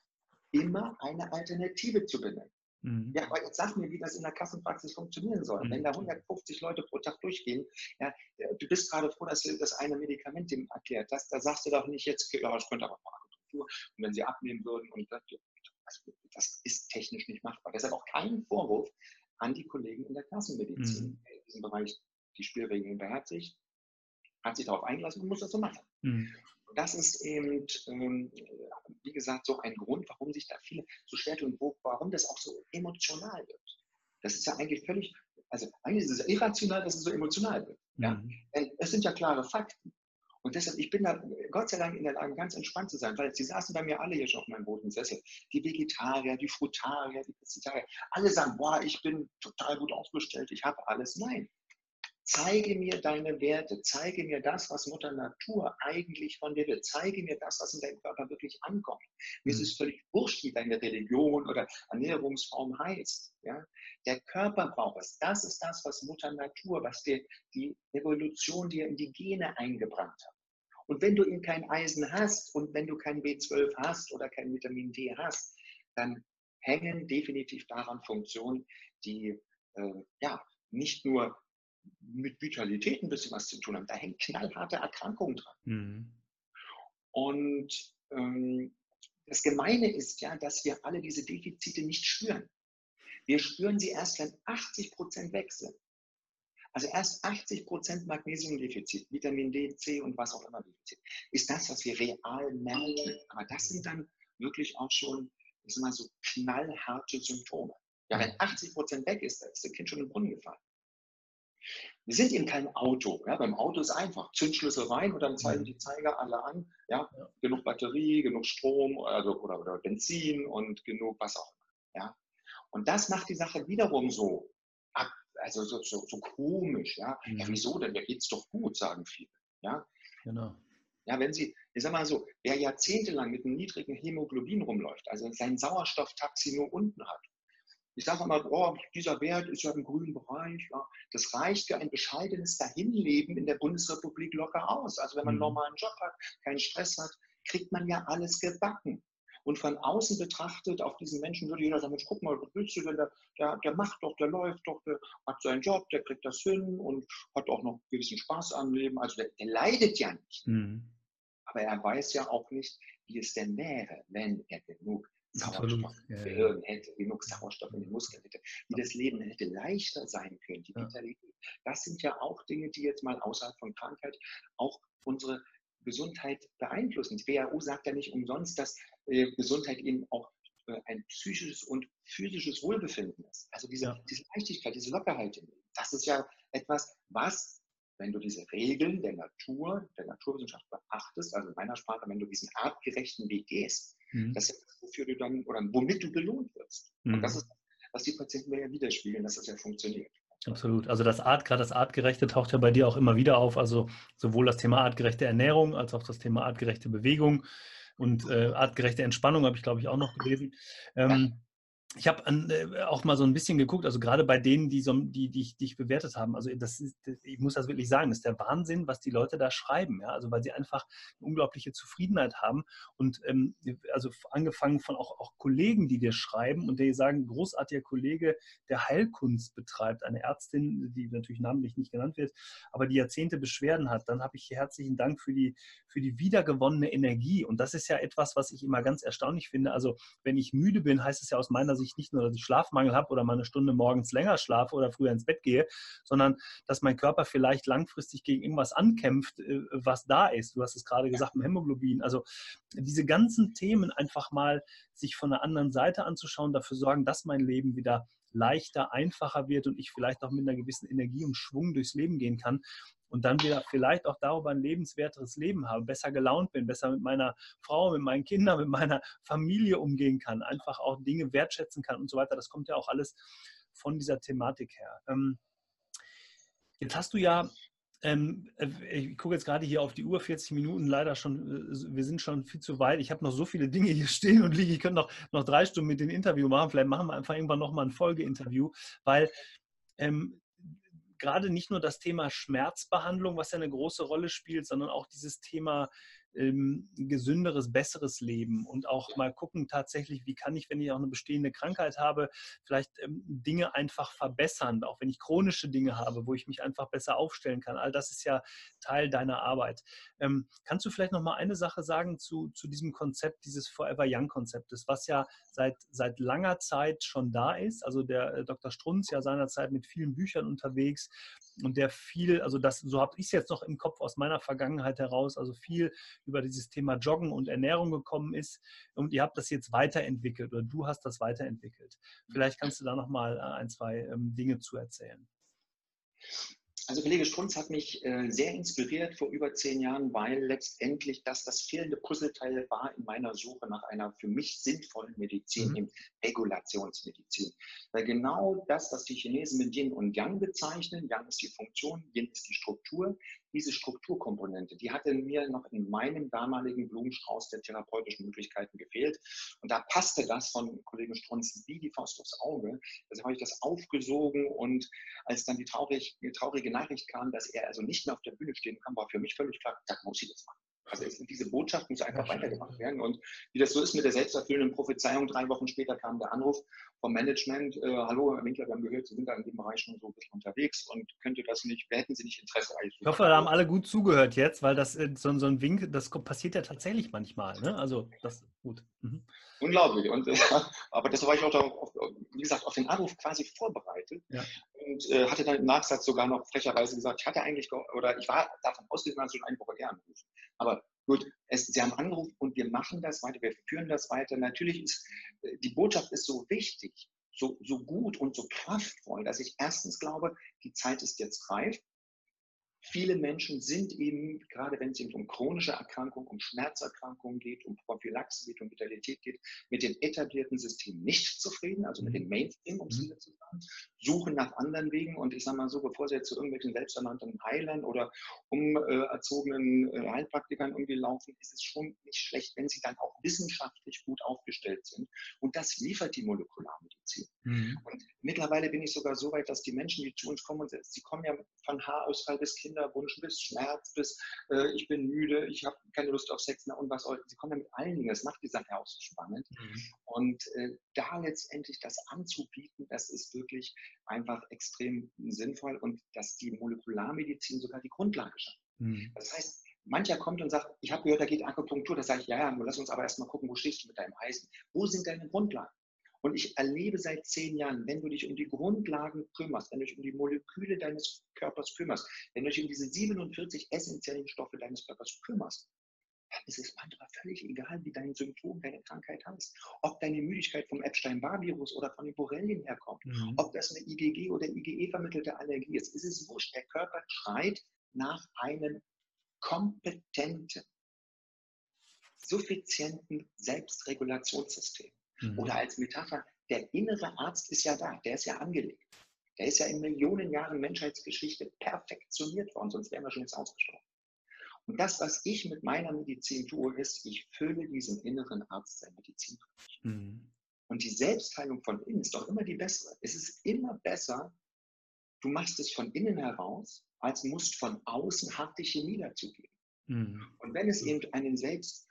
immer eine Alternative zu benennen. Mhm. Ja, aber jetzt sag mir, wie das in der Kassenpraxis funktionieren soll. Mhm. Wenn da 150 Leute pro Tag durchgehen, ja, du bist gerade froh, dass du das eine Medikament dem erklärt hast, da sagst du doch nicht jetzt, ja, das könnte aber Akupunktur. Und wenn sie abnehmen würden und das, das ist technisch nicht machbar. Deshalb auch kein Vorwurf an die Kollegen in der Kassenmedizin, mhm. in diesem Bereich die Spielregeln beherzigt, hat sich darauf eingelassen und muss das so machen. Mhm. Das ist eben, ähm, wie gesagt, so ein Grund, warum sich da viele so schwer tun, warum das auch so emotional wird. Das ist ja eigentlich völlig, also eigentlich ist es irrational, dass es so emotional wird. Mhm. Ja? Es sind ja klare Fakten. Und deshalb, ich bin da Gott sei Dank in der Lage, ganz entspannt zu sein, weil sie saßen bei mir alle hier schon auf meinem roten Sessel. Die Vegetarier, die Frutarier, die Pestitarier, alle sagen, boah, ich bin total gut aufgestellt, ich habe alles. Nein. Zeige mir deine Werte, zeige mir das, was Mutter Natur eigentlich von dir will, zeige mir das, was in deinem Körper wirklich ankommt. Mir ist es mhm. völlig wurscht, wie deine Religion oder Ernährungsform heißt. Ja? Der Körper braucht es. Das ist das, was Mutter Natur, was dir die Evolution dir in die Gene eingebrannt hat. Und wenn du eben kein Eisen hast und wenn du kein B12 hast oder kein Vitamin D hast, dann hängen definitiv daran Funktionen, die äh, ja nicht nur mit Vitalität ein bisschen was zu tun haben. Da hängen knallharte Erkrankungen dran. Mhm. Und ähm, das Gemeine ist ja, dass wir alle diese Defizite nicht spüren. Wir spüren sie erst, wenn 80 Prozent weg sind. Also erst 80 Prozent Magnesiumdefizit, Vitamin D, C und was auch immer Defizit, ist das, was wir real merken. Aber das sind dann wirklich auch schon, ich sag mal, so knallharte Symptome. Ja, wenn 80 Prozent weg ist, dann ist das Kind schon im Brunnen gefallen. Wir sind eben kein Auto. Ja? Beim Auto ist einfach Zündschlüssel rein und dann zeigen die Zeiger alle an. Ja? ja. Genug Batterie, genug Strom also, oder, oder Benzin und genug was auch immer. Ja? Und das macht die Sache wiederum so, also so, so, so komisch. Ja? Mhm. ja, wieso denn? Mir geht's doch gut, sagen viele. Ja, genau. Ja, wenn Sie, ich sag mal so, wer jahrzehntelang mit einem niedrigen Hämoglobin rumläuft, also sein Sauerstofftaxi nur unten hat, ich sage immer, oh, dieser Wert ist ja im grünen Bereich. Ja. Das reicht für ein bescheidenes Dahinleben in der Bundesrepublik locker aus. Also wenn man einen mhm. normalen Job hat, keinen Stress hat, kriegt man ja alles gebacken. Und von außen betrachtet, auf diesen Menschen würde jeder sagen, guck mal, was willst du denn? Der, der, der macht doch, der läuft doch, der hat seinen Job, der kriegt das hin und hat auch noch gewissen Spaß am Leben. Also der, der leidet ja nicht. Mhm. Aber er weiß ja auch nicht, wie es denn wäre, wenn er genug Sauerstoff im Gehirn hätte, genug Sauerstoff in den Muskeln hätte, wie das Leben hätte leichter sein können, die Vitalität. Das sind ja auch Dinge, die jetzt mal außerhalb von Krankheit auch unsere Gesundheit beeinflussen. Die WHO sagt ja nicht umsonst, dass äh, Gesundheit eben auch äh, ein psychisches und physisches Wohlbefinden ist. Also diese, ja. diese Leichtigkeit, diese Lockerheit. Das ist ja etwas, was, wenn du diese Regeln der Natur, der Naturwissenschaft beachtest, also in meiner Sprache, wenn du diesen artgerechten Weg gehst, mhm. das ist das, wofür du dann oder womit du belohnt wirst. Mhm. Und das ist, was die Patienten mir ja widerspiegeln, dass das ja funktioniert. Absolut. Also das Art, gerade das Artgerechte taucht ja bei dir auch immer wieder auf. Also sowohl das Thema artgerechte Ernährung als auch das Thema artgerechte Bewegung und äh, artgerechte Entspannung habe ich, glaube ich, auch noch gelesen. Ähm, ich habe äh, auch mal so ein bisschen geguckt, also gerade bei denen, die, so, die, die, die ich bewertet haben, also das ist, ich muss das wirklich sagen, das ist der Wahnsinn, was die Leute da schreiben, ja, also weil sie einfach eine unglaubliche Zufriedenheit haben und ähm, also angefangen von auch, auch Kollegen, die dir schreiben und die sagen, großartiger Kollege, der Heilkunst betreibt, eine Ärztin, die natürlich namentlich nicht genannt wird, aber die Jahrzehnte Beschwerden hat, dann habe ich herzlichen Dank für die, für die wiedergewonnene Energie und das ist ja etwas, was ich immer ganz erstaunlich finde, also wenn ich müde bin, heißt es ja aus meiner Sicht nicht nur, dass ich Schlafmangel habe oder mal eine Stunde morgens länger schlafe oder früher ins Bett gehe, sondern dass mein Körper vielleicht langfristig gegen irgendwas ankämpft, äh, was da ist. Du hast es gerade gesagt, im Hämoglobin. Also diese ganzen Themen einfach mal sich von der anderen Seite anzuschauen, dafür sorgen, dass mein Leben wieder leichter, einfacher wird und ich vielleicht auch mit einer gewissen Energie und Schwung durchs Leben gehen kann und dann wieder vielleicht auch darüber ein lebenswerteres Leben habe, besser gelaunt bin, besser mit meiner Frau, mit meinen Kindern, mit meiner Familie umgehen kann, einfach auch Dinge wertschätzen kann und so weiter. Das kommt ja auch alles von dieser Thematik her. Ähm, jetzt hast du ja ähm, äh, ich gucke jetzt gerade hier auf die Uhr, 40 Minuten, leider schon, äh, wir sind schon viel zu weit. Ich habe noch so viele Dinge hier stehen und liegen. Ich könnte noch, noch drei Stunden mit dem Interview machen. Vielleicht machen wir einfach irgendwann nochmal ein Folgeinterview, weil ähm, gerade nicht nur das Thema Schmerzbehandlung, was ja eine große Rolle spielt, sondern auch dieses Thema ähm, gesünderes, besseres Leben und auch mal gucken tatsächlich, wie kann ich, wenn ich auch eine bestehende Krankheit habe, vielleicht ähm, Dinge einfach verbessern, auch wenn ich chronische Dinge habe, wo ich mich einfach besser aufstellen kann. All das ist ja Teil deiner Arbeit. Ähm, kannst du vielleicht noch mal eine Sache sagen zu, zu diesem Konzept, dieses Forever Young Konzeptes, was ja seit, seit langer Zeit schon da ist? Also der äh, Dr. Strunz ja seinerzeit mit vielen Büchern unterwegs und der viel, also das, so habe ich es jetzt noch im Kopf aus meiner Vergangenheit heraus, also viel über dieses Thema Joggen und Ernährung gekommen ist und ihr habt das jetzt weiterentwickelt oder du hast das weiterentwickelt. Vielleicht kannst du da noch mal äh, ein, zwei ähm, Dinge zu erzählen. Also Kollege Strunz hat mich äh, sehr inspiriert vor über zehn Jahren, weil letztendlich das das fehlende Puzzleteil war in meiner Suche nach einer für mich sinnvollen Medizin, mhm. Regulationsmedizin. Weil genau das, was die Chinesen mit Yin und Yang bezeichnen, Yang ist die Funktion, Yin ist die Struktur, diese Strukturkomponente, die hatte mir noch in meinem damaligen Blumenstrauß der therapeutischen Möglichkeiten gefehlt. Und da passte das von Kollegen Strunz wie die Faust aufs Auge. Also habe ich das aufgesogen und als dann die, traurig, die traurige Nachricht kam, dass er also nicht mehr auf der Bühne stehen kann, war für mich völlig klar, da muss ich das machen. Also diese Botschaft muss einfach weitergemacht werden. Und wie das so ist mit der selbsterfüllenden Prophezeiung, drei Wochen später kam der Anruf vom Management, äh, hallo Herr Winkler, wir haben gehört, Sie sind da in dem Bereich schon so ein bisschen unterwegs und könnte das nicht, hätten Sie nicht Interesse? Ich hoffe, da haben alle gut zugehört jetzt, weil das äh, so, so ein Wink, das passiert ja tatsächlich manchmal. Ne? Also das gut. Mhm. Unglaublich. Und, äh, aber das war ich auch, darauf, wie gesagt, auf den Anruf quasi vorbereitet. Ja. Und äh, hatte dann im Nachsatz sogar noch frecherweise gesagt, ich hatte eigentlich, oder ich war davon ausgegangen, dass ich eine Woche eher anrufen. Aber gut, es, Sie haben angerufen und wir machen das weiter, wir führen das weiter. Natürlich ist äh, die Botschaft ist so wichtig, so, so gut und so kraftvoll, dass ich erstens glaube, die Zeit ist jetzt reif. Viele Menschen sind eben, gerade wenn es um chronische Erkrankungen, um Schmerzerkrankungen geht, um Prophylaxe geht, um Vitalität geht, mit dem etablierten System nicht zufrieden, also mit dem mhm. Mainstream, um es mhm. wieder zu sagen, suchen nach anderen Wegen und ich sage mal so, bevor sie jetzt zu irgendwelchen selbsternannten Heilern oder umerzogenen äh, Heilpraktikern irgendwie laufen, ist es schon nicht schlecht, wenn sie dann auch wissenschaftlich gut aufgestellt sind. Und das liefert die Molekularmedizin. Mhm. Und mittlerweile bin ich sogar so weit, dass die Menschen, die zu uns kommen, und sie kommen ja von Haarausfall bis Kinderwunsch, bis Schmerz, bis äh, ich bin müde, ich habe keine Lust auf Sex mehr und was auch. Sie kommen ja mit allen Dingen. Das macht die Sache auch so spannend. Mhm. Und äh, da letztendlich das anzubieten, das ist wirklich einfach extrem sinnvoll und dass die Molekularmedizin sogar die Grundlage schafft. Mhm. Das heißt, Mancher kommt und sagt, ich habe gehört, da geht Akupunktur. Da sage ich, ja, ja, nur lass uns aber erstmal gucken, wo stehst du mit deinem Eisen? Wo sind deine Grundlagen? Und ich erlebe seit zehn Jahren, wenn du dich um die Grundlagen kümmerst, wenn du dich um die Moleküle deines Körpers kümmerst, wenn du dich um diese 47 essentiellen Stoffe deines Körpers kümmerst, dann ist es manchmal völlig egal, wie dein Symptom, deine Krankheit heißt. Ob deine Müdigkeit vom Epstein-Barr-Virus oder von den Borrelien herkommt, mhm. ob das eine IgG oder IgE-vermittelte Allergie ist, ist es wurscht. Der Körper schreit nach einem kompetenten, suffizienten Selbstregulationssystem. Mhm. Oder als Metapher, der innere Arzt ist ja da, der ist ja angelegt. Der ist ja in Millionen Jahren Menschheitsgeschichte perfektioniert worden, sonst wären wir schon jetzt ausgestorben. Und das, was ich mit meiner Medizin tue, ist, ich fülle diesen inneren Arzt sein Medizin. Mhm. Und die Selbstheilung von innen ist doch immer die bessere. Es ist immer besser, du machst es von innen heraus, als musst von außen harte Chemie dazugeben. Mhm. Und wenn es eben einen selbst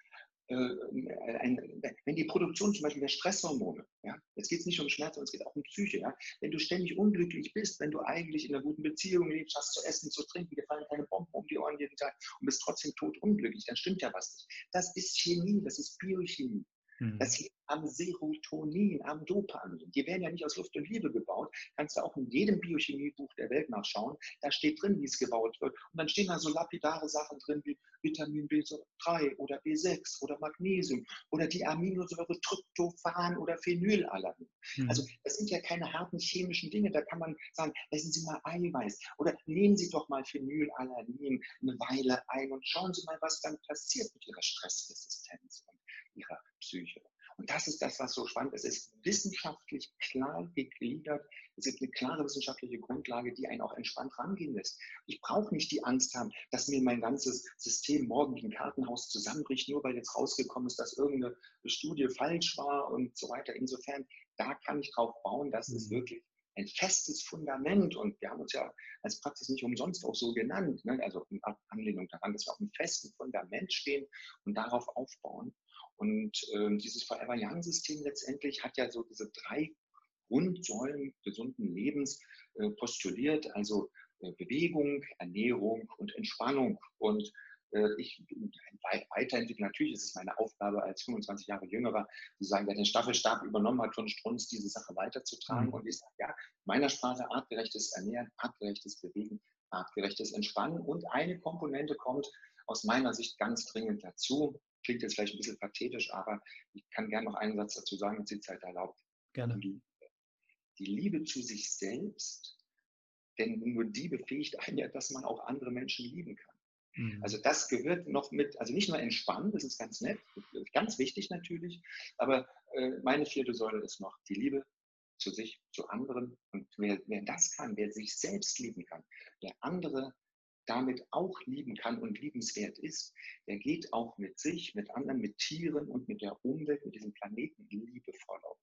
ein, wenn die Produktion zum Beispiel der Stresshormone, ja, jetzt geht es nicht um Schmerz, sondern es geht auch um Psyche, ja, wenn du ständig unglücklich bist, wenn du eigentlich in einer guten Beziehung lebst, hast zu essen, zu trinken, dir fallen keine Bomben um die Ohren jeden Tag und bist trotzdem tot unglücklich, dann stimmt ja was nicht. Das ist Chemie, das ist Biochemie. Mhm. Das liegt am Serotonin, am Dopamin. Die werden ja nicht aus Luft und Liebe gebaut. Kannst du auch in jedem Biochemiebuch der Welt nachschauen. Da steht drin, wie es gebaut wird. Und dann stehen da so lapidare Sachen drin wie Vitamin B3 oder B6 oder Magnesium oder die Aminosäure Tryptophan oder Phenylalanin. Mhm. Also das sind ja keine harten chemischen Dinge. Da kann man sagen, essen Sie mal Eiweiß oder nehmen Sie doch mal Phenylalanin eine Weile ein und schauen Sie mal, was dann passiert mit Ihrer Stressresistenz und Ihrer Psyche. Und das ist das, was so spannend ist. Es ist wissenschaftlich klar gegliedert. Es ist eine klare wissenschaftliche Grundlage, die einen auch entspannt rangehen lässt. Ich brauche nicht die Angst haben, dass mir mein ganzes System morgen wie ein Kartenhaus zusammenbricht, nur weil jetzt rausgekommen ist, dass irgendeine Studie falsch war und so weiter. Insofern, da kann ich drauf bauen, dass es mhm. wirklich ein festes Fundament und wir haben uns ja als Praxis nicht umsonst auch so genannt, ne? also in Anlehnung daran, dass wir auf einem festen Fundament stehen und darauf aufbauen. Und äh, dieses Forever Young-System letztendlich hat ja so diese drei Grundsäulen gesunden Lebens äh, postuliert, also äh, Bewegung, Ernährung und Entspannung. Und ich weiterentwickle, natürlich ist es meine Aufgabe als 25 Jahre Jüngerer, zu sagen, der den Staffelstab übernommen hat von Strunz, diese Sache weiterzutragen. Mhm. Und ich sage, ja, meiner Sprache artgerechtes Ernähren, artgerechtes Bewegen, artgerechtes Entspannen. Und eine Komponente kommt aus meiner Sicht ganz dringend dazu klingt jetzt vielleicht ein bisschen pathetisch, aber ich kann gerne noch einen Satz dazu sagen, wenn es die Zeit erlaubt. Gerne. Die, die Liebe zu sich selbst, denn nur die befähigt einen ja, dass man auch andere Menschen lieben kann. Mhm. Also das gehört noch mit, also nicht nur entspannen, das ist ganz nett, ganz wichtig natürlich, aber äh, meine vierte Säule ist noch die Liebe zu sich, zu anderen. Und wer, wer das kann, wer sich selbst lieben kann, wer andere damit auch lieben kann und liebenswert ist, der geht auch mit sich, mit anderen, mit Tieren und mit der Umwelt, mit diesem Planeten liebevoll auf.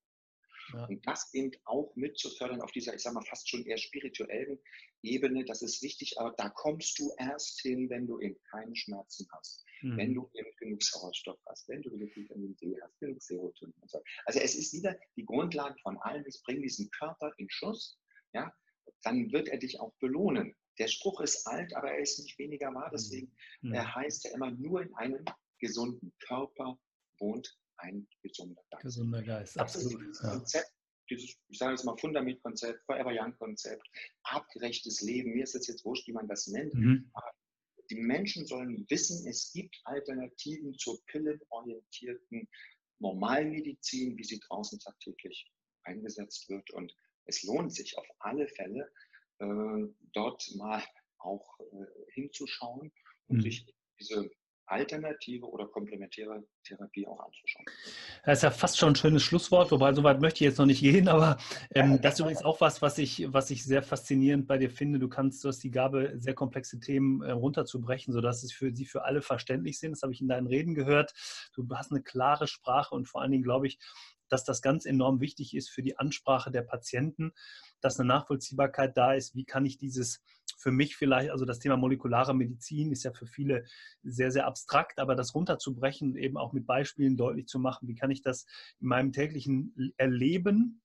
Ja. Und das eben auch mitzufördern auf dieser, ich sag mal, fast schon eher spirituellen Ebene, das ist wichtig, aber da kommst du erst hin, wenn du eben keine Schmerzen hast, mhm. wenn du eben genug Sauerstoff hast, wenn du genug Vitamin D hast, genug Serotonin und so. Also es ist wieder die Grundlage von allem, es bringt diesen Körper in Schuss, ja, dann wird er dich auch belohnen. Der Spruch ist alt, aber er ist nicht weniger wahr. Deswegen mhm. er heißt ja immer, nur in einem gesunden Körper wohnt ein gesunder Geist. Gesunder Geist, das absolut. Ist Konzept, dieses, ich sage jetzt mal Fundament-Konzept, Forever Young-Konzept, artgerechtes Leben. Mir ist es jetzt wurscht, wie man das nennt. Mhm. Aber die Menschen sollen wissen, es gibt Alternativen zur pillenorientierten Normalmedizin, wie sie draußen tagtäglich eingesetzt wird. Und es lohnt sich auf alle Fälle, äh, dort mal auch äh, hinzuschauen und mhm. sich diese alternative oder komplementäre Therapie auch anzuschauen. Das ist ja fast schon ein schönes Schlusswort, wobei soweit möchte ich jetzt noch nicht gehen, aber ähm, das ist übrigens auch was, was ich, was ich sehr faszinierend bei dir finde. Du kannst, du hast die Gabe, sehr komplexe Themen äh, runterzubrechen, sodass es für sie für alle verständlich sind. Das habe ich in deinen Reden gehört. Du hast eine klare Sprache und vor allen Dingen glaube ich, dass das ganz enorm wichtig ist für die Ansprache der Patienten, dass eine Nachvollziehbarkeit da ist. Wie kann ich dieses für mich vielleicht, also das Thema molekulare Medizin ist ja für viele sehr, sehr abstrakt, aber das runterzubrechen, eben auch mit Beispielen deutlich zu machen, wie kann ich das in meinem täglichen Erleben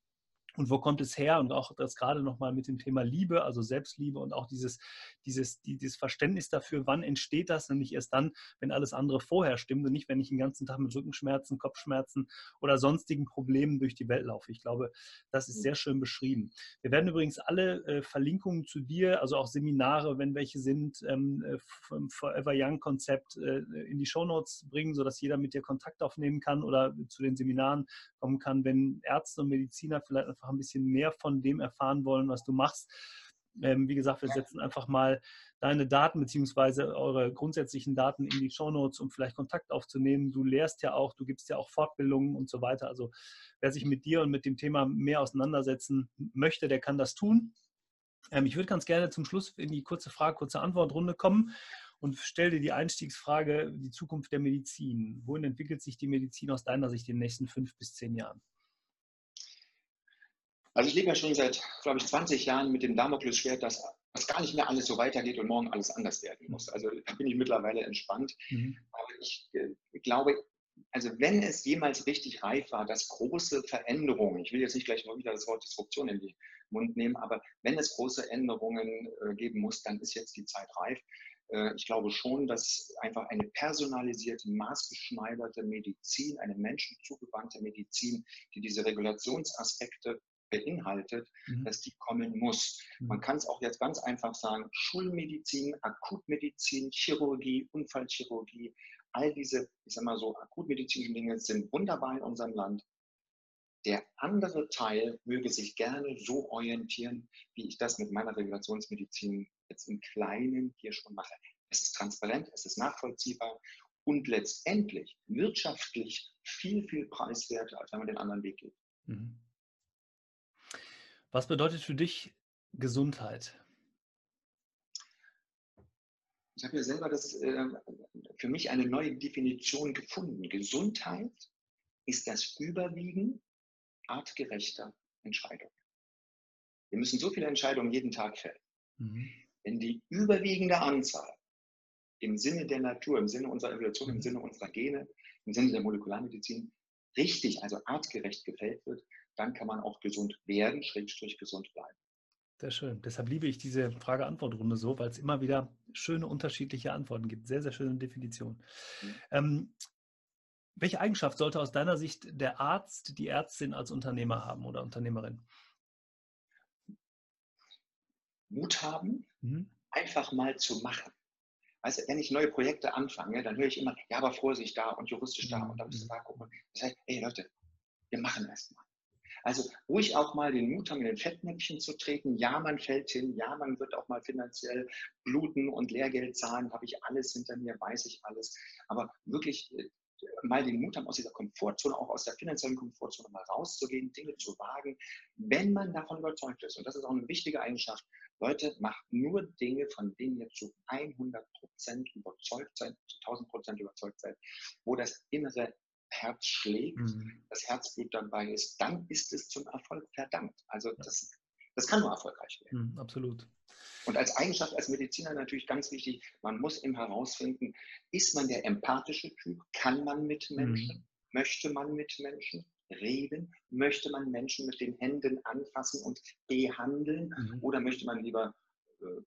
und wo kommt es her? Und auch das gerade nochmal mit dem Thema Liebe, also Selbstliebe und auch dieses, dieses, dieses Verständnis dafür, wann entsteht das? Nämlich erst dann, wenn alles andere vorher stimmt und nicht, wenn ich den ganzen Tag mit Rückenschmerzen, Kopfschmerzen oder sonstigen Problemen durch die Welt laufe. Ich glaube, das ist mhm. sehr schön beschrieben. Wir werden übrigens alle äh, Verlinkungen zu dir, also auch Seminare, wenn welche sind, ähm, äh, vom Forever Young Konzept äh, in die Shownotes bringen, sodass jeder mit dir Kontakt aufnehmen kann oder zu den Seminaren kommen kann, wenn Ärzte und Mediziner vielleicht einfach ein bisschen mehr von dem erfahren wollen, was du machst. Ähm, wie gesagt, wir setzen einfach mal deine Daten beziehungsweise eure grundsätzlichen Daten in die Shownotes, um vielleicht Kontakt aufzunehmen. Du lehrst ja auch, du gibst ja auch Fortbildungen und so weiter. Also wer sich mit dir und mit dem Thema mehr auseinandersetzen möchte, der kann das tun. Ähm, ich würde ganz gerne zum Schluss in die kurze Frage, kurze Antwortrunde kommen und stell dir die Einstiegsfrage, die Zukunft der Medizin. Wohin entwickelt sich die Medizin aus deiner Sicht in den nächsten fünf bis zehn Jahren? Also ich lebe ja schon seit, glaube ich, 20 Jahren mit dem Damoklesschwert, dass das gar nicht mehr alles so weitergeht und morgen alles anders werden muss. Also da bin ich mittlerweile entspannt. Mhm. Aber ich äh, glaube, also wenn es jemals richtig reif war, dass große Veränderungen, ich will jetzt nicht gleich mal wieder das Wort Disruption in den Mund nehmen, aber wenn es große Änderungen äh, geben muss, dann ist jetzt die Zeit reif. Äh, ich glaube schon, dass einfach eine personalisierte, maßgeschneiderte Medizin, eine menschenzugewandte Medizin, die diese Regulationsaspekte beinhaltet, mhm. dass die kommen muss. Mhm. Man kann es auch jetzt ganz einfach sagen, Schulmedizin, Akutmedizin, Chirurgie, Unfallchirurgie, all diese, ich sag mal so, akutmedizinischen Dinge sind wunderbar in unserem Land. Der andere Teil möge sich gerne so orientieren, wie ich das mit meiner Regulationsmedizin jetzt im Kleinen hier schon mache. Es ist transparent, es ist nachvollziehbar und letztendlich wirtschaftlich viel, viel preiswerter, als wenn man den anderen Weg geht. Mhm. Was bedeutet für dich Gesundheit? Ich habe ja selber das, äh, für mich eine neue Definition gefunden. Gesundheit ist das Überwiegen artgerechter Entscheidungen. Wir müssen so viele Entscheidungen jeden Tag fällen. Mhm. Wenn die überwiegende Anzahl im Sinne der Natur, im Sinne unserer Evolution, im mhm. Sinne unserer Gene, im Sinne der Molekularmedizin richtig, also artgerecht gefällt wird, dann kann man auch gesund werden, schrägstrich gesund bleiben. Sehr schön. Deshalb liebe ich diese Frage-Antwort-Runde so, weil es immer wieder schöne unterschiedliche Antworten gibt. Sehr, sehr schöne Definition. Mhm. Ähm, welche Eigenschaft sollte aus deiner Sicht der Arzt, die Ärztin als Unternehmer haben oder Unternehmerin? Mut haben, mhm. einfach mal zu machen. Also wenn ich neue Projekte anfange, dann höre ich immer, ja, aber Vorsicht da und juristisch da mhm. und da müssen wir da gucken. Das heißt, hey Leute, wir machen erst mal. Also ruhig auch mal den Mut haben, in den Fettnäpfchen zu treten. Ja, man fällt hin. Ja, man wird auch mal finanziell bluten und Lehrgeld zahlen. Habe ich alles hinter mir, weiß ich alles. Aber wirklich äh, mal den Mut haben, aus dieser Komfortzone, auch aus der finanziellen Komfortzone mal rauszugehen, Dinge zu wagen, wenn man davon überzeugt ist. Und das ist auch eine wichtige Eigenschaft. Leute, macht nur Dinge, von denen ihr zu 100 Prozent überzeugt seid, zu 1000 Prozent überzeugt seid, wo das innere Herz schlägt, mhm. das Herzblut dabei ist, dann ist es zum Erfolg verdammt. Also das, das kann nur erfolgreich werden. Mhm, absolut. Und als Eigenschaft als Mediziner natürlich ganz wichtig, man muss eben herausfinden, ist man der empathische Typ? Kann man mit Menschen? Mhm. Möchte man mit Menschen reden? Möchte man Menschen mit den Händen anfassen und behandeln? Mhm. Oder möchte man lieber äh,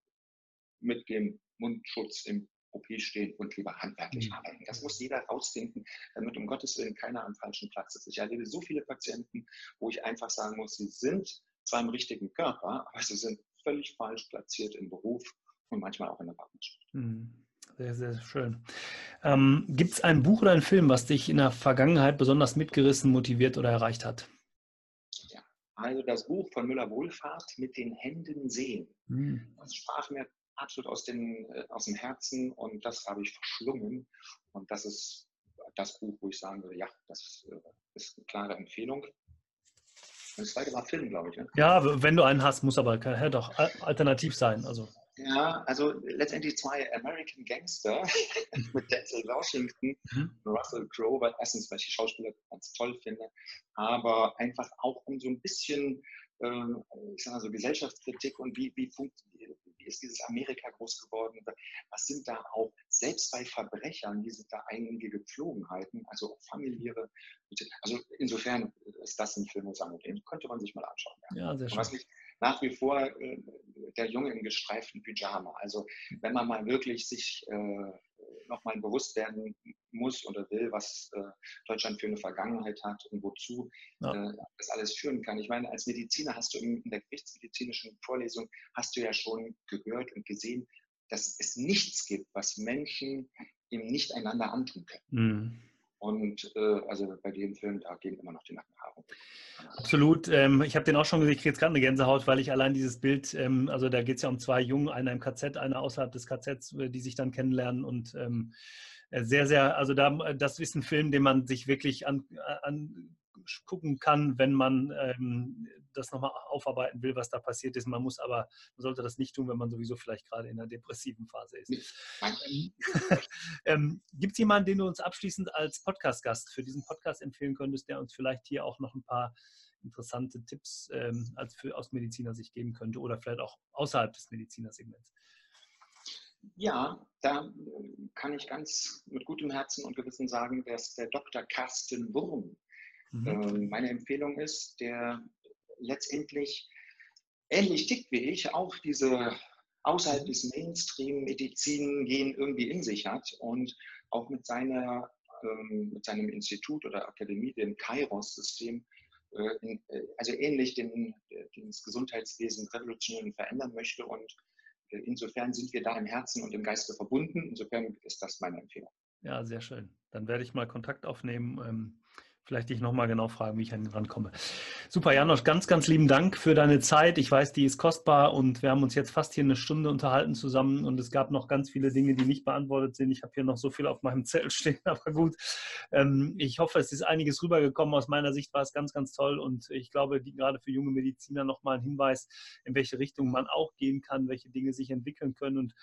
mit dem Mundschutz im OP stehen und lieber handwerklich mhm. arbeiten. Das muss jeder rausfinden, damit um Gottes Willen keiner am falschen Platz ist. Ich erlebe so viele Patienten, wo ich einfach sagen muss, sie sind zwar im richtigen Körper, aber sie sind völlig falsch platziert im Beruf und manchmal auch in der Partnerschaft. Mhm. Sehr, sehr schön. Ähm, Gibt es ein Buch oder einen Film, was dich in der Vergangenheit besonders mitgerissen, motiviert oder erreicht hat? Ja, also das Buch von Müller-Wohlfahrt mit den Händen sehen. Mhm. Das sprach mir absolut aus, den, äh, aus dem Herzen und das habe ich verschlungen. Und das ist das Buch, wo ich sagen würde, ja, das äh, ist eine klare Empfehlung. Das zweite war Film, glaube ich. Ne? Ja, wenn du einen hast, muss aber ja, doch alternativ sein. Also. Ja, also letztendlich zwei American Gangster mit Denzel Washington mhm. und Russell Crowe, weil erstens, weil ich die Schauspieler ganz toll finde, aber einfach auch um so ein bisschen, äh, ich sage mal so Gesellschaftskritik und wie, wie, funktioniert, wie ist dieses Amerika groß geworden? Was sind da auch, selbst bei Verbrechern, wie sind da einige Gepflogenheiten, also auch familiäre, also insofern ist das ein Film, den könnte man sich mal anschauen. Ja, ja sehr schön. Was mich nach wie vor äh, der Junge im gestreiften Pyjama. Also wenn man mal wirklich sich äh, nochmal bewusst werden muss oder will, was äh, Deutschland für eine Vergangenheit hat und wozu ja. äh, das alles führen kann. Ich meine, als Mediziner hast du in, in der gerichtsmedizinischen Vorlesung, hast du ja schon gehört und gesehen, dass es nichts gibt, was Menschen eben nicht einander antun können. Mhm. Und äh, also bei dem Film, da gehen immer noch die Nackenhaare. Absolut. Ähm, ich habe den auch schon gesehen, ich kriege jetzt gerade eine Gänsehaut, weil ich allein dieses Bild, ähm, also da geht es ja um zwei Jungen, einer im KZ, einer außerhalb des KZs, äh, die sich dann kennenlernen und ähm, äh, sehr, sehr, also da, das ist ein Film, den man sich wirklich an, an gucken kann, wenn man ähm, das nochmal aufarbeiten will, was da passiert ist. Man muss aber, man sollte das nicht tun, wenn man sowieso vielleicht gerade in einer depressiven Phase ist. Ähm, ähm, Gibt es jemanden, den du uns abschließend als Podcast-Gast für diesen Podcast empfehlen könntest, der uns vielleicht hier auch noch ein paar interessante Tipps ähm, als für, aus Medizinersicht geben könnte oder vielleicht auch außerhalb des Medizinersegments? Ja, da kann ich ganz mit gutem Herzen und Gewissen sagen, dass der Dr. Carsten Wurm mhm. Ähm, meine Empfehlung ist, der letztendlich ähnlich tickt wie ich, auch diese außerhalb des Mainstream-Medizin gehen irgendwie in sich hat und auch mit, seiner, ähm, mit seinem Institut oder Akademie, dem Kairos-System, äh, äh, also ähnlich den, das Gesundheitswesen revolutionär verändern möchte. Und äh, insofern sind wir da im Herzen und im Geiste verbunden. Insofern ist das meine Empfehlung. Ja, sehr schön. Dann werde ich mal Kontakt aufnehmen. Ähm, vielleicht dich nochmal genau fragen, wie ich an ihn rankomme. Super, Janosch, ganz, ganz lieben Dank für deine Zeit. Ich weiß, die ist kostbar und wir haben uns jetzt fast hier eine Stunde unterhalten zusammen und es gab noch ganz viele Dinge, die nicht beantwortet sind. Ich habe hier noch so viel auf meinem Zettel stehen, aber gut. Ähm, ich hoffe, es ist einiges rübergekommen. Aus meiner Sicht war es ganz, ganz toll und ich glaube, gerade für junge Mediziner nochmal ein Hinweis, in welche Richtung man auch gehen kann, welche Dinge sich entwickeln können und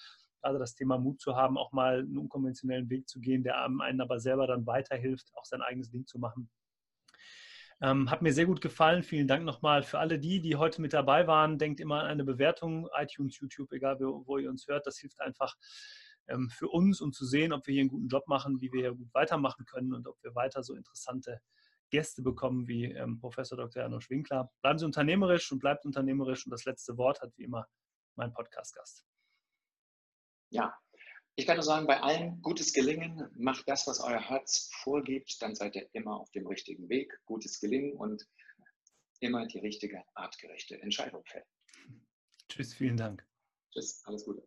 gerade das Thema Mut zu haben, auch mal einen unkonventionellen Weg zu gehen, der einen aber selber dann weiterhilft, auch sein eigenes Ding zu machen. Ähm, hat mir sehr gut gefallen. Vielen Dank nochmal für alle die, die heute mit dabei waren. Denkt immer an eine Bewertung, iTunes, YouTube, egal wo, wo ihr uns hört. Das hilft einfach ähm, für uns, um zu sehen, ob wir hier einen guten Job machen, wie wir hier gut weitermachen können und ob wir weiter so interessante Gäste bekommen wie ähm, Professor Dr. Janosch Winkler. Bleiben Sie unternehmerisch und bleibt unternehmerisch. Und das letzte Wort hat wie immer mein Podcast-Gast. Ja, ich kann nur sagen, bei allen gutes Gelingen, macht das, was euer Herz vorgibt, dann seid ihr immer auf dem richtigen Weg. Gutes Gelingen und immer die richtige, artgerechte Entscheidung fällen. Tschüss, vielen Dank. Tschüss, alles Gute.